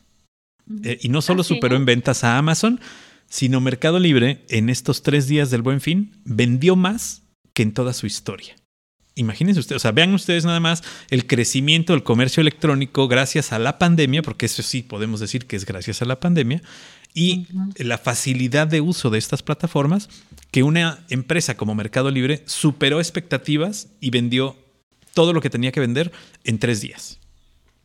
Eh, y no solo Ah, superó en ventas a Amazon, sino Mercado Libre en estos tres días del buen fin vendió más que en toda su historia. Imagínense ustedes, o sea, vean ustedes nada más el crecimiento del comercio electrónico gracias a la pandemia, porque eso sí podemos decir que es gracias a la pandemia, y la facilidad de uso de estas plataformas, que una empresa como Mercado Libre superó expectativas y vendió todo lo que tenía que vender en tres días.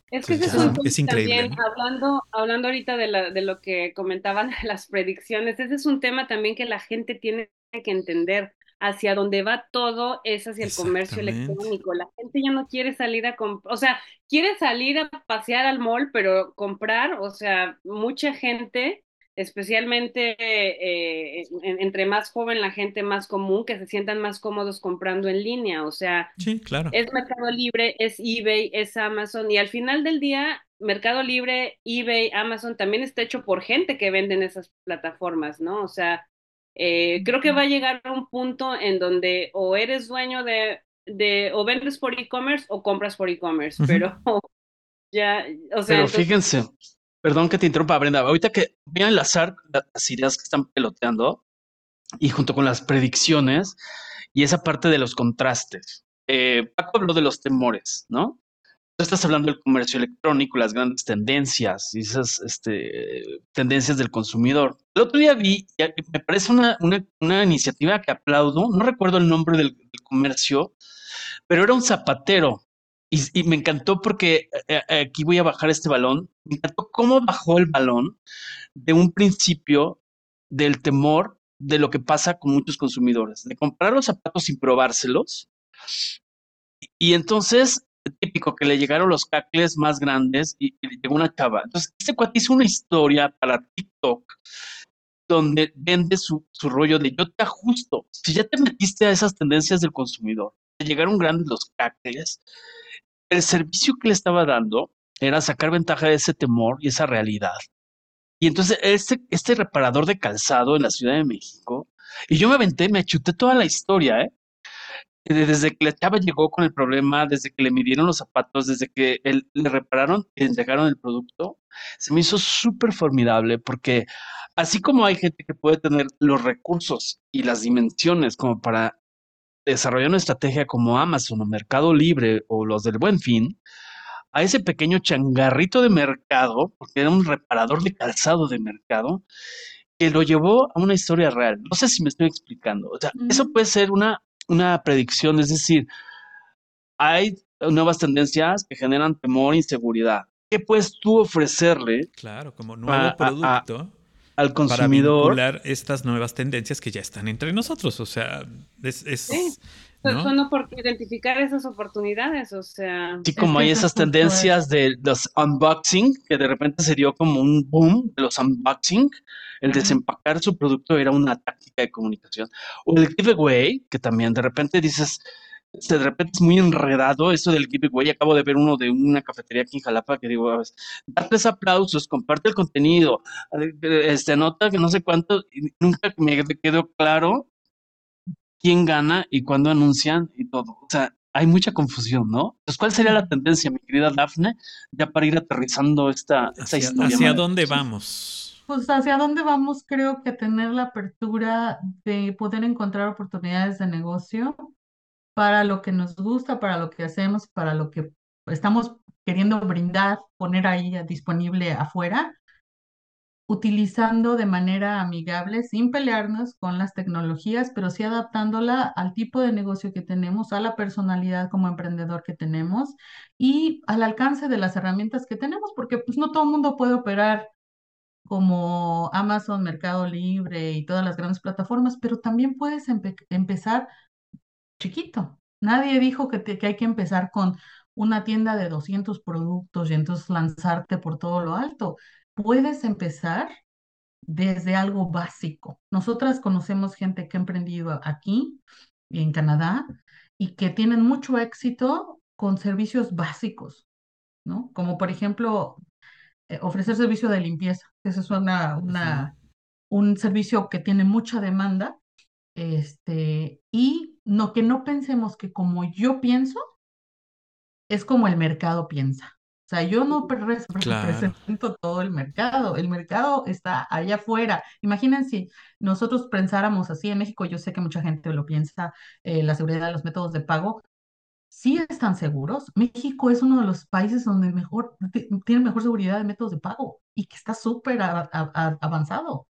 Es que ese es Entonces, un ya, punto es increíble, también, ¿no? hablando, hablando ahorita de, la- de lo que comentaban de las predicciones, ese es un tema también que la gente tiene que entender. Hacia dónde va todo es hacia el comercio electrónico. La gente ya no quiere salir a comprar, o sea, quiere salir a pasear al mall, pero comprar, o sea, mucha gente, especialmente eh, en- entre más joven la gente más común, que se sientan más cómodos comprando en línea, o sea, Sí, claro. es Mercado Libre, es eBay, es Amazon y al final del día Mercado Libre, eBay, Amazon también está hecho por gente que vende en esas plataformas, ¿no? O sea, eh, creo que va a llegar a un punto en donde o eres dueño de, de o vendes por e-commerce o compras por e-commerce, pero ya, o sea, Pero entonces- fíjense, perdón que te interrumpa, Brenda. Ahorita que voy a enlazar las ideas que están peloteando y junto con las predicciones y esa parte de los contrastes. Eh, Paco habló de los temores, ¿no? Tú estás hablando del comercio electrónico, las grandes tendencias y esas este, tendencias del consumidor. El otro día vi, me parece una, iniciativa que aplaudo, no recuerdo el nombre del comercio, pero era un zapatero y, y me encantó porque eh, eh, aquí voy a bajar este balón. Me encantó cómo bajó el balón de un principio del temor de lo que pasa con muchos consumidores, de comprar los zapatos sin probárselos. Y entonces, típico que le llegaron los cacles más grandes y, y llegó una chava. Entonces, este cuate hizo una historia para TikTok donde vende su, su rollo de yo te ajusto. Si ya te metiste a esas tendencias del consumidor, te llegaron grandes los cacles, el servicio que le estaba dando era sacar ventaja de ese temor y esa realidad. Y entonces este, este reparador de calzado en la Ciudad de México, y yo me aventé, me chuté toda la historia, ¿eh? De- Desde que la chava llegó con el problema, desde que le midieron los zapatos, desde que él, le repararon le entregaron el producto, se me hizo súper formidable porque así como hay gente que puede tener los recursos y las dimensiones como para desarrollar una estrategia como Amazon o Mercado Libre o los del Buen Fin, a ese pequeño changarrito de mercado, porque era un reparador de calzado de mercado, que lo llevó a una historia real. No sé si me estoy explicando. O sea, eso puede ser una, una predicción, es decir, hay nuevas tendencias que generan temor e inseguridad. ¿Qué puedes tú ofrecerle Claro, como a- nuevo a- a- al para consumidor? vincular estas nuevas tendencias que ya están entre nosotros. O sea, es, es- Sí. ¿no? son por identificar esas oportunidades, o sea, Así como hay esas tendencias de los unboxing, que de repente se dio como un boom de los unboxing, el desempacar su producto era una táctica de comunicación. O el giveaway, que también de repente dices, de repente es muy enredado eso del giveaway. Acabo de ver uno de una cafetería aquí en Jalapa que digo, a ver, da tres aplausos, comparte el contenido, este, anota que no sé cuánto, y nunca me quedó claro quién gana y cuándo anuncian y todo. O sea, hay mucha confusión, ¿no? Entonces, ¿cuál sería la tendencia, mi querida Dafne, ya para ir aterrizando esta, esta ¿Hacia, historia? hacia dónde vamos? Pues hacia dónde vamos, creo que tener la apertura de poder encontrar oportunidades de negocio para lo que nos gusta, para lo que hacemos, para lo que estamos queriendo brindar, poner ahí disponible afuera, utilizando de manera amigable, sin pelearnos con las tecnologías, pero sí adaptándola al tipo de negocio que tenemos, a la personalidad como emprendedor que tenemos y al alcance de las herramientas que tenemos, porque pues no todo el mundo puede operar como Amazon, Mercado Libre y todas las grandes plataformas, pero también puedes empe- empezar chiquito. Nadie dijo que, te- que hay que empezar con una tienda de 200 productos y entonces lanzarte por todo lo alto. Puedes empezar desde algo básico. Nosotras conocemos gente que ha emprendido aquí, en Canadá, y que tienen mucho éxito con servicios básicos, ¿no? Como por ejemplo, eh, ofrecer servicio de limpieza. Ese es una, una, un servicio que tiene mucha demanda. Este, y no, que no pensemos que como yo pienso, es como el mercado piensa. O sea, yo no represento todo el mercado, el mercado está allá afuera. Imagínense nosotros pensáramos así en México, yo sé que mucha gente lo piensa, eh, la seguridad de los métodos de pago, sí están seguros. México es uno de los países donde mejor, tiene mejor seguridad de métodos de pago y que está súper avanzado.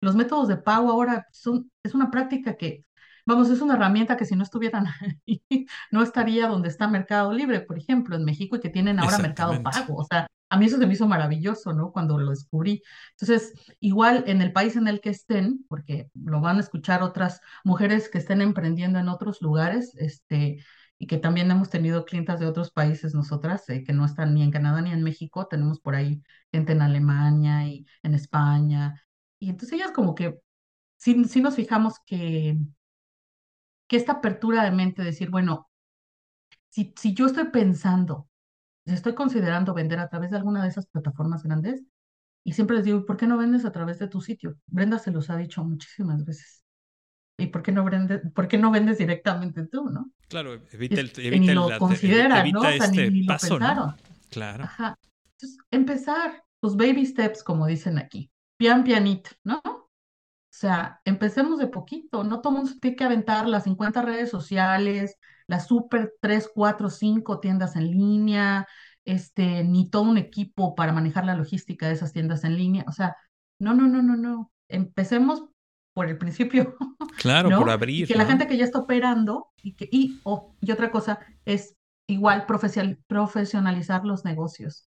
Los métodos de pago ahora son, es una práctica que Vamos, es una herramienta que si no estuvieran ahí, no estaría donde está Mercado Libre, por ejemplo, en México, y que tienen ahora Mercado Pago. O sea, a mí eso se me hizo maravilloso, ¿no? Cuando lo descubrí. Entonces, igual en el país en el que estén, porque lo van a escuchar otras mujeres que estén emprendiendo en otros lugares, este, y que también hemos tenido clientas de otros países nosotras, eh, que no están ni en Canadá ni en México, tenemos por ahí gente en Alemania y en España. Y entonces ellas como que sí, sí nos fijamos que que esta apertura de mente, decir, bueno, si, si yo estoy pensando, estoy considerando vender a través de alguna de esas plataformas grandes, y siempre les digo, ¿por qué no vendes a través de tu sitio? Brenda se los ha dicho muchísimas veces. ¿Y por qué no, vendes, por qué no vendes directamente tú, no? Claro, evita el, evita ni lo consideran, ¿no? O sea, este ni, paso, lo pensaron. Claro. Ajá. Entonces, empezar, tus baby steps, como dicen aquí. Pian pianito, ¿no? O sea, empecemos de poquito, no todo mundo tiene que aventar las 50 redes sociales, las super 3, 4, 5 tiendas en línea, este, ni todo un equipo para manejar la logística de esas tiendas en línea. O sea, no, no, no, no, no. Empecemos por el principio. Claro, por abrir. Y que la gente que ya está operando y que, y, oh, y otra cosa es igual profesionalizar los negocios.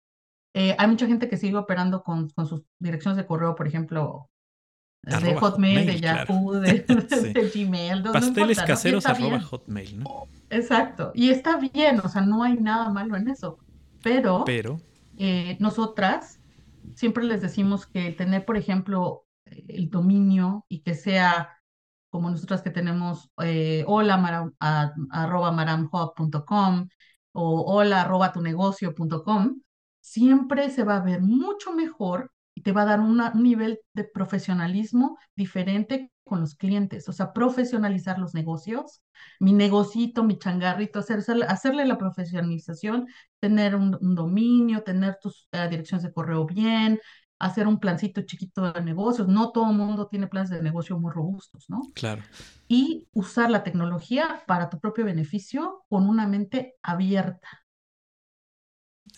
Eh, hay mucha gente que sigue operando con, con sus direcciones de correo, por ejemplo, de Hotmail, de Yahoo, de, Gmail. Pasteles caseros arroba Hotmail, ¿no? Exacto. Y está bien, o sea, no hay nada malo en eso. Pero, Pero... Eh, nosotras siempre les decimos que tener, por ejemplo, el dominio y que sea como nosotras que tenemos eh, hola maram, arroba maramhub.com o hola arroba tu negocio.com, siempre se va a ver mucho mejor y te va a dar un nivel de profesionalismo diferente con los clientes, o sea, profesionalizar los negocios, mi negocito, mi changarrito, hacerle la profesionalización, tener un, dominio, tener tus eh, direcciones de correo bien, hacer un plancito chiquito de negocios. No todo el mundo tiene planes de negocio muy robustos, ¿no? Claro. Y usar la tecnología para tu propio beneficio con una mente abierta.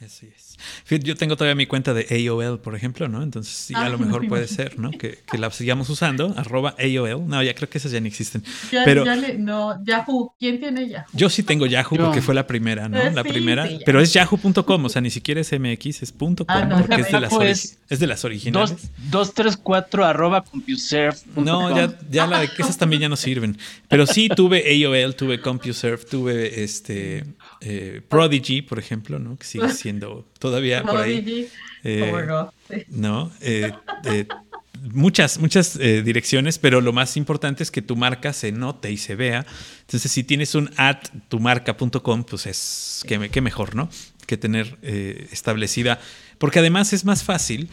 Así es. Yo tengo todavía mi cuenta de AOL, por ejemplo, ¿no? Entonces sí, a lo mejor puede ser, ¿no? Que, que, la sigamos usando, arroba AOL. No, ya creo que esas ya ni existen. Ya, pero, ya le, no, Yahoo. ¿Quién tiene Yahoo? Yo sí tengo Yahoo porque fue la primera, ¿no? la primera. Sí, pero es yahoo.com, o sea, ni siquiera es MX, es .com, ah, no, porque es de, las es, es de, las originales. 234 arroba CompuServe. No, ya, ya la de que esas también ya no sirven. Pero sí tuve AOL, tuve CompuServe, tuve este eh, Prodigy, por ejemplo, ¿no? Que sigue siendo todavía por ahí. Eh, no, eh, muchas, muchas direcciones, pero lo más importante es que tu marca se note y se vea. Entonces, si tienes un at tumarca.com, pues es que, que, mejor, ¿no? Que tener establecida. Porque además es más fácil,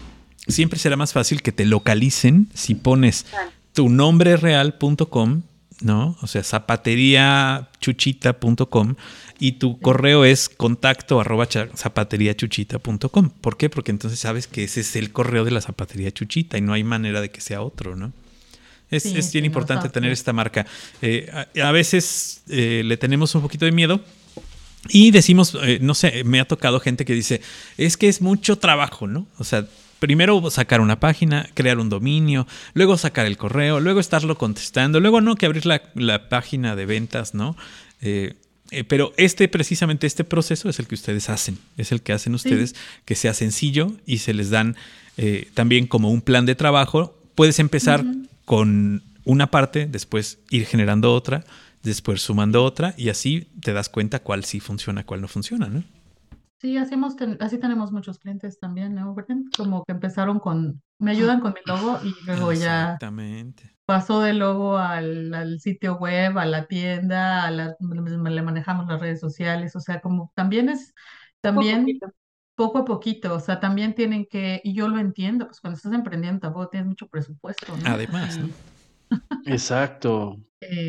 siempre será más fácil que te localicen si pones tu nombre real.com ¿no? O sea, zapateriachuchita.com y tu correo es contacto arroba zapateriachuchita.com. ¿Por qué? Porque entonces sabes que ese es el correo de la zapatería Chuchita y no hay manera de que sea otro, ¿no? Es, es bien importante tener esta marca. Eh, a, veces eh, le tenemos un poquito de miedo. Y decimos, eh, no sé, me ha tocado gente que dice, es que es mucho trabajo, ¿no? O sea, primero sacar una página, crear un dominio, luego sacar el correo, luego estarlo contestando, luego no que abrir la, la página de ventas, ¿no? Eh, eh, pero este, precisamente este proceso es el que ustedes hacen, es el que hacen ustedes, que sea sencillo y se les dan eh, también como un plan de trabajo. Puedes empezar con una parte, después ir generando otra, después sumando otra y así te das cuenta cuál sí funciona, cuál no funciona, ¿no? Sí, hacemos, ten- así tenemos muchos clientes también, ¿no? Como que empezaron con, me ayudan con mi logo y luego ya Exactamente. pasó del logo al, al sitio web, a la tienda, a la, le manejamos las redes sociales, o sea, como también es, Poco también poquito. poco a poquito, o sea, también tienen que, y yo lo entiendo, pues cuando estás emprendiendo tampoco tienes mucho presupuesto, ¿no? Además, ¿no? Exacto.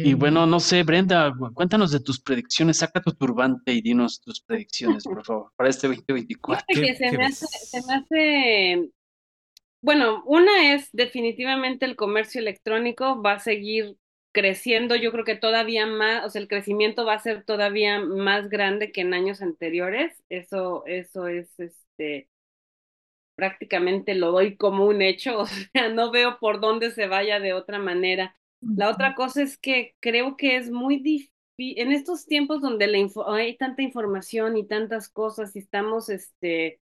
Y Eh, bueno, no sé, Brenda, cu- cuéntanos de tus predicciones. Saca tu turbante y dinos tus predicciones, por favor, para este 2024. Fíjate ¿Qué- que se qué me ves? hace, se me hace, bueno, una es definitivamente el comercio electrónico va a seguir creciendo, yo creo que todavía más, o sea, el crecimiento va a ser todavía más grande que en años anteriores, eso, eso es, este, prácticamente lo doy como un hecho, o sea, no veo por dónde se vaya de otra manera. La otra cosa es que creo que es muy difícil, en estos tiempos donde la info- hay tanta información y tantas cosas y estamos, este,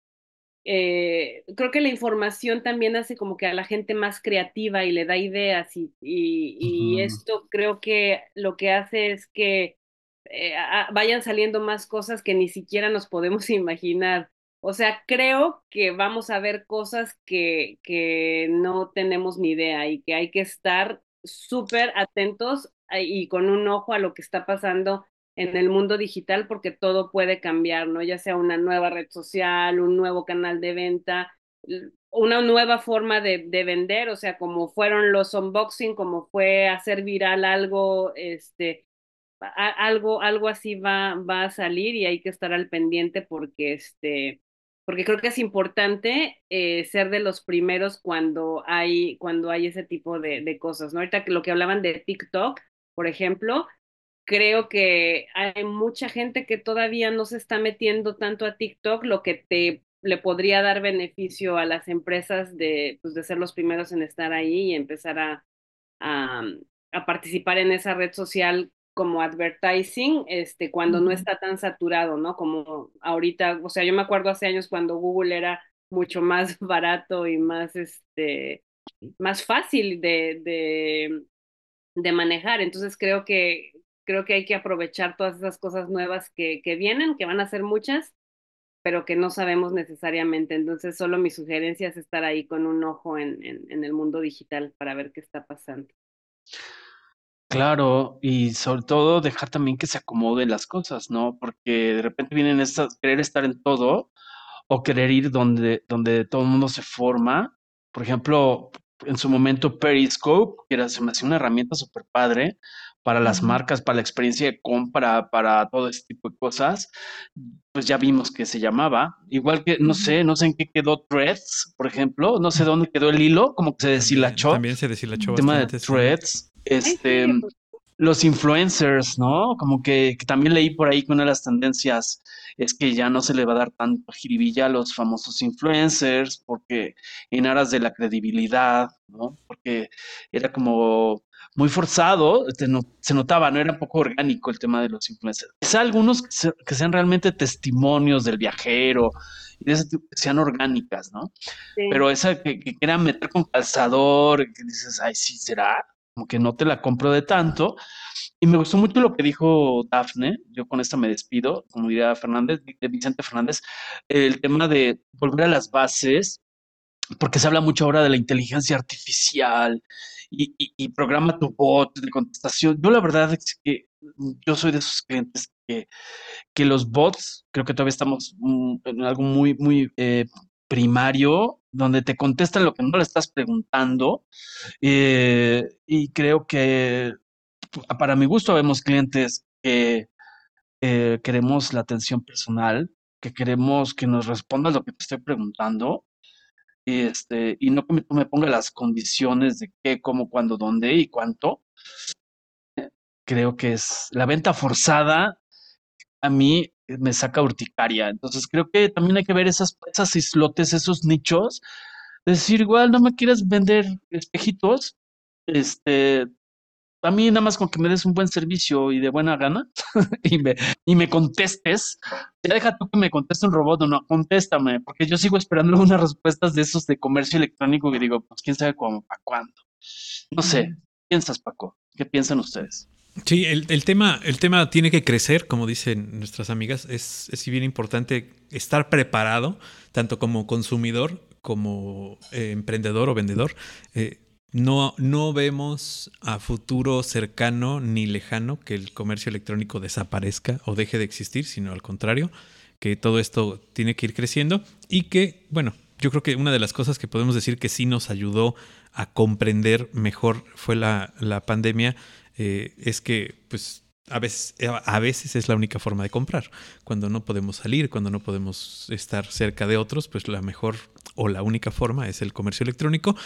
eh, creo que la información también hace como que a la gente más creativa y le da ideas y, y, esto creo que lo que hace es que eh, a- vayan saliendo más cosas que ni siquiera nos podemos imaginar. O sea, creo que vamos a ver cosas que, que no tenemos ni idea y que hay que estar súper atentos a- y con un ojo a lo que está pasando en el mundo digital porque todo puede cambiar, ¿no? Ya sea una nueva red social, un nuevo canal de venta, una nueva forma de, de vender, o sea, como fueron los unboxing, como fue hacer viral algo, este, algo, algo así va, va a salir y hay que estar al pendiente porque este, porque creo que es importante eh, ser de los primeros cuando hay, cuando hay ese tipo de, cosas, ¿no? Ahorita lo que hablaban de TikTok, por ejemplo, creo que hay mucha gente que todavía no se está metiendo tanto a TikTok, lo que te le podría dar beneficio a las empresas de, pues, de ser los primeros en estar ahí y empezar a, a participar en esa red social como advertising, este, cuando no está tan saturado, ¿no? Como ahorita, o sea, yo me acuerdo hace años cuando Google era mucho más barato y más, este, más fácil de, de, de manejar. Entonces creo que, creo que hay que aprovechar todas esas cosas nuevas que, que vienen, que van a ser muchas, pero que no sabemos necesariamente. Entonces solo mi sugerencia es estar ahí con un ojo en, en, en el mundo digital para ver qué está pasando. Claro, y sobre todo dejar también que se acomoden las cosas, ¿no? Porque de repente vienen estas, querer estar en todo o querer ir donde, donde todo el mundo se forma. Por ejemplo, en su momento Periscope, que era, se me hacía una herramienta súper padre para las marcas, para la experiencia de compra, para todo ese tipo de cosas, pues ya vimos que se llamaba. Igual que, no sé, no sé en qué quedó Threads, por ejemplo, no sé dónde quedó el hilo, como que se deshilachó también se deshilachó el tema de bastante. Ay, Este, sí, pues, los influencers, ¿no? Como que, que también leí por ahí que una de las tendencias es que ya no se le va a dar tanto jiribilla a los famosos influencers, porque en aras de la credibilidad, ¿no? Porque era como muy forzado, no- se notaba, no era poco orgánico el tema de los influencers. Quizá algunos que, se- que sean realmente testimonios del viajero y de ese tipo, que sean orgánicas, ¿no? sí. Pero esa que, que quieran meter con calzador, que dices, ay, sí, será, como que no te la compro de tanto. Y me gustó mucho lo que dijo Dafne, yo con esta me despido, como diría Fernández, de Vicente Fernández, el tema de volver a las bases, porque se habla mucho ahora de la inteligencia artificial y, programa tu bot de contestación. Yo la verdad es que yo soy de esos clientes que, que los bots, creo que todavía estamos mm, en algo muy, muy eh, primario, donde te contestan lo que no le estás preguntando. eh, y creo que para mi gusto vemos clientes que eh, queremos la atención personal, que queremos que nos respondas lo que te estoy preguntando, y, este, y no que me, me ponga las condiciones de qué, cómo, cuándo, dónde y cuánto. Creo que es la venta forzada, a mí me saca urticaria. Entonces creo que también hay que ver esas, esas islotes, esos nichos. Decir, igual no me quieres vender espejitos, este, a mí nada más con que me des un buen servicio y de buena gana y me, y me contestes, ya deja tú que me conteste un robot o no, contéstame, porque yo sigo esperando unas respuestas de esos de comercio electrónico que digo, pues quién sabe cómo, para cuándo. No sé, Ujú. ¿qué piensas, Paco? ¿Qué piensan ustedes? Sí, el, tema, el tema tiene que crecer, como dicen nuestras amigas. Es, es bien importante estar preparado, tanto como consumidor como eh, emprendedor o vendedor. Eh, no, no vemos a futuro cercano ni lejano que el comercio electrónico desaparezca o deje de existir, sino al contrario, que todo esto tiene que ir creciendo y que, bueno, yo creo que una de las cosas que podemos decir que sí nos ayudó a comprender mejor fue la, la pandemia, eh, es que pues a veces, a veces es la única forma de comprar. Cuando no podemos salir, cuando no podemos estar cerca de otros, pues la mejor o la única forma es el comercio electrónico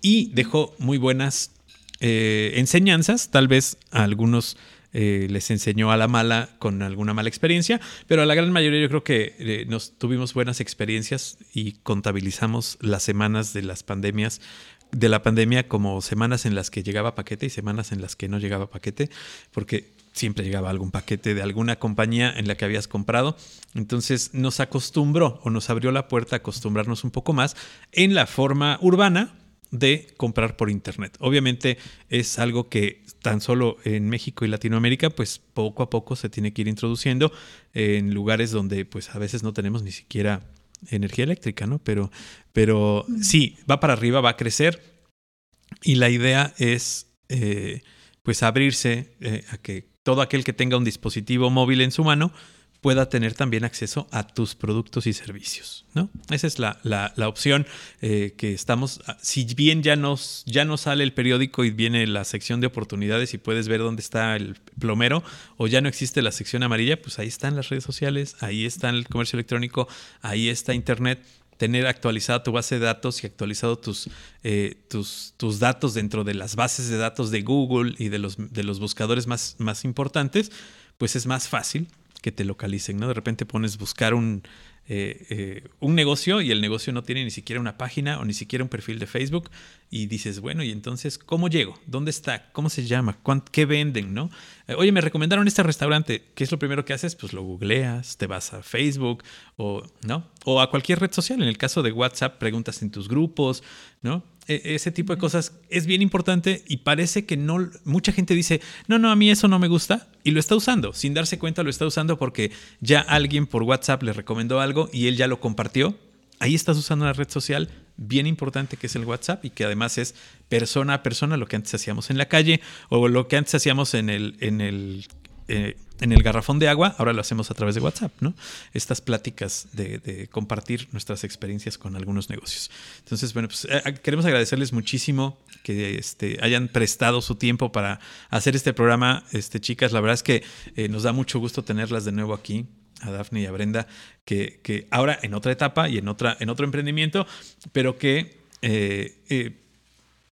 y dejó muy buenas eh, enseñanzas, tal vez a algunos eh, les enseñó a la mala con alguna mala experiencia, pero a la gran mayoría yo creo que nos tuvimos buenas experiencias y contabilizamos las semanas de las pandemias de la pandemia como semanas en las que llegaba paquete y semanas en las que no llegaba paquete, porque siempre llegaba algún paquete de alguna compañía en la que habías comprado. Entonces nos acostumbró o nos abrió la puerta a acostumbrarnos un poco más en la forma urbana de comprar por internet. Obviamente es algo que tan solo en México y Latinoamérica, pues poco a poco se tiene que ir introduciendo en lugares donde pues a veces no tenemos ni siquiera energía eléctrica, ¿no? Pero, pero sí, va para arriba, va a crecer y la idea es eh, pues abrirse eh, a que todo aquel que tenga un dispositivo móvil en su mano pueda tener también acceso a tus productos y servicios. ¿no? Esa es la, la, opción eh, que estamos, ah, si bien ya nos, ya no sale el periódico y viene la sección de oportunidades y puedes ver dónde está el plomero, o ya no existe la sección amarilla, pues ahí están las redes sociales, ahí está el comercio electrónico, ahí está Internet tener actualizada tu base de datos y actualizado tus, eh, tus, tus, datos dentro de las bases de datos de Google y de los, de los buscadores más, más importantes, pues es más fácil que te localicen, ¿no? De repente pones buscar un, eh, eh, un negocio y el negocio no tiene ni siquiera una página o ni siquiera un perfil de Facebook y dices, bueno, y entonces, ¿cómo llego? ¿Dónde está? ¿Cómo se llama? ¿Qué venden? ¿no? Eh, oye, me recomendaron este restaurante. ¿Qué es lo primero que haces? Pues lo googleas, te vas a Facebook o, ¿no? o a cualquier red social. En el caso de WhatsApp, preguntas en tus grupos, ¿no? E, ese tipo de cosas es bien importante y parece que no, mucha gente dice, no, no, a mí eso no me gusta y lo está usando, sin darse cuenta lo está usando porque ya alguien por WhatsApp le recomendó algo y él ya lo compartió. Ahí estás usando una red social bien importante que es el WhatsApp y que además es persona a persona lo que antes hacíamos en la calle o lo que antes hacíamos en el, en el eh, en el garrafón de agua, ahora lo hacemos a través de WhatsApp, ¿no? Estas pláticas de, compartir nuestras experiencias con algunos negocios. Entonces, bueno, pues eh, queremos agradecerles muchísimo que este, hayan prestado su tiempo para hacer este programa, este, chicas. La verdad es que eh, nos da mucho gusto tenerlas de nuevo aquí a Dafne y a Brenda, que, que, ahora en otra etapa y en, otra, en otro emprendimiento, pero que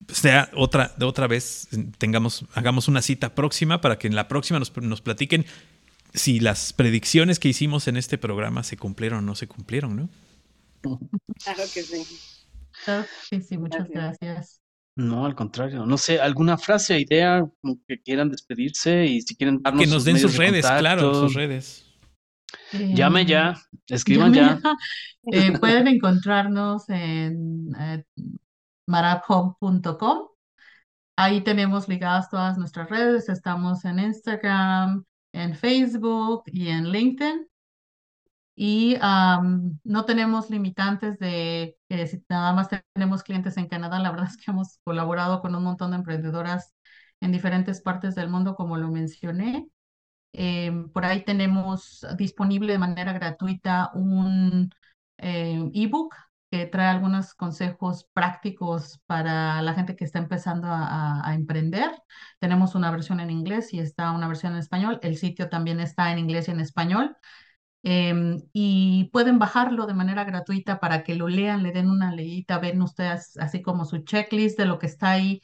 sea otra, de otra vez, tengamos, hagamos una cita próxima para que en la próxima nos, nos platiquen si las predicciones que hicimos en este programa se cumplieron o no se cumplieron, ¿no? Claro que sí. Claro que sí, muchas gracias. No, al contrario. No sé, alguna frase, idea que quieran despedirse y si quieren darnos Que nos den sus redes, claro, sus redes. Llame ya, escriban ya. Eh, pueden encontrarnos en eh, marabhome.com. Ahí tenemos ligadas todas nuestras redes. Estamos en Instagram, en Facebook y en LinkedIn. Y no tenemos limitantes de que nada más tenemos clientes en Canadá. La verdad es que hemos colaborado con un montón de emprendedoras en diferentes partes del mundo, como lo mencioné. Em, por ahí tenemos disponible de manera gratuita un eh, ebook que trae algunos consejos prácticos para la gente que está empezando a, emprender. Tenemos una versión en inglés y está una versión en español. El sitio también está en inglés y en español. Em, y pueden bajarlo de manera gratuita para que lo lean, le den una leída, ven ustedes así como su checklist de lo que está ahí,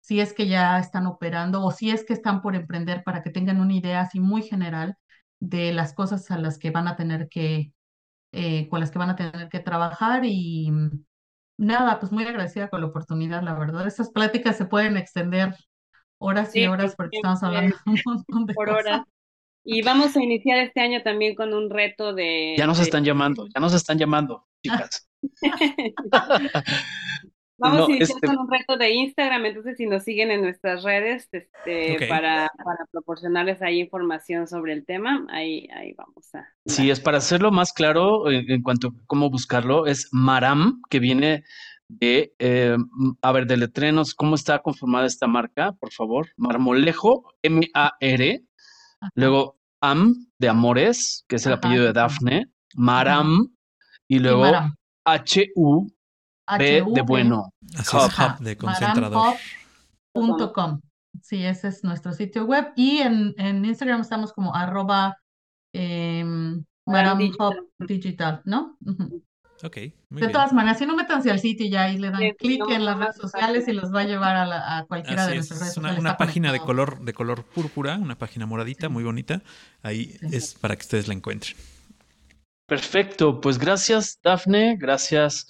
si es que ya están operando o si es que están por emprender para que tengan una idea así muy general de las cosas a las que van a tener que, eh, con las que van a tener que trabajar y nada, pues muy agradecida con la oportunidad, la verdad. Estas pláticas se pueden extender horas y horas porque estamos hablando un montón de por horas. Y vamos a iniciar este año también con un reto de... Ya nos están llamando, ya nos están llamando, chicas. Vamos No, a iniciar este- con un reto de Instagram, entonces si nos siguen en nuestras redes este, para, para proporcionarles ahí información sobre el tema, ahí, ahí vamos a... Sí, es para hacerlo más claro en, en cuanto a cómo buscarlo, es Maram, que viene de, eh, a ver, de letrenos, ¿cómo está conformada esta marca? Por favor, Marmolejo, M-A-R, luego Am, de Amores, que es el Ajá, apellido de. Dafne, Maram, y Y luego. H-U, B de bueno. Así Hub. es, Ajá, hub de concentrador. Sí, ese es nuestro sitio web. Y en, en Instagram estamos como arroba Maram Maram Digital. Hub Digital, ¿no? Ok, muy De bien. todas maneras, si no métanse al sitio y ya ahí le dan Sí, clic no, en las redes sociales y los va a llevar a, la- a cualquiera Así de es, nuestras redes es una, sociales. una página de color, de color púrpura, una página moradita, muy bonita. Ahí Sí. es para que ustedes la encuentren. Perfecto, pues gracias Dafne, gracias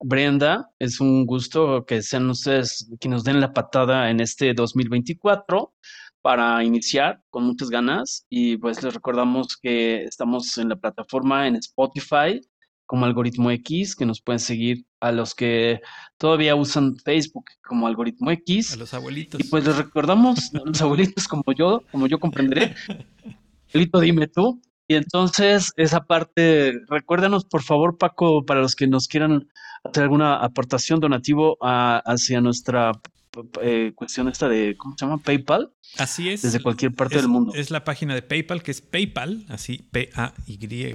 Brenda, es un gusto que sean ustedes quienes nos den la patada en este 2024 para iniciar con muchas ganas y pues les recordamos que estamos en la plataforma en Spotify como Algoritmo X, que nos pueden seguir a los que todavía usan Facebook como Algoritmo X. A los abuelitos. Y pues les recordamos a los abuelitos como yo, como yo comprenderé. Abuelito, dime tú. Y entonces, esa parte, recuérdanos por favor, Paco, para los que nos quieran hacer alguna aportación donativo a- hacia nuestra eh, cuestión esta de, ¿cómo se llama? PayPal, Así es. desde cualquier parte es, del mundo. Es la página de PayPal, que es PayPal, así P-A-Y,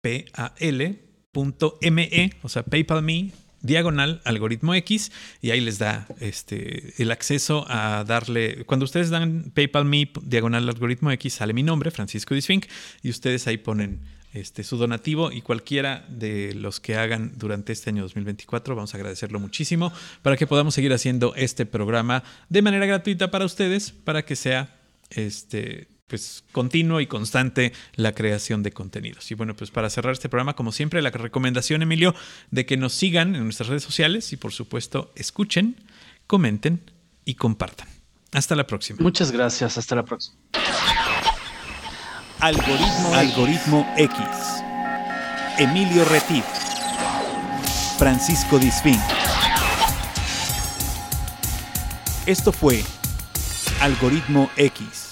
P-A-L, punto M-E, o sea, PayPal Me, diagonal, algoritmo X, y ahí les da este, el acceso a darle. Cuando ustedes dan PayPal Me, diagonal, algoritmo X, sale mi nombre, Francisco Disfink, y ustedes ahí ponen. Este, su donativo y cualquiera de los que hagan durante este año 2024, vamos a agradecerlo muchísimo para que podamos seguir haciendo este programa de manera gratuita para ustedes, para que sea este, pues, continuo y constante la creación de contenidos. Y bueno, pues para cerrar este programa, como siempre, la recomendación, Emilio, de que nos sigan en nuestras redes sociales y por supuesto escuchen, comenten y compartan. Hasta la próxima. Muchas gracias, hasta la próxima. Algoritmo, Algoritmo X. Emilio Retif. Francisco Disfín. Esto fue Algoritmo X.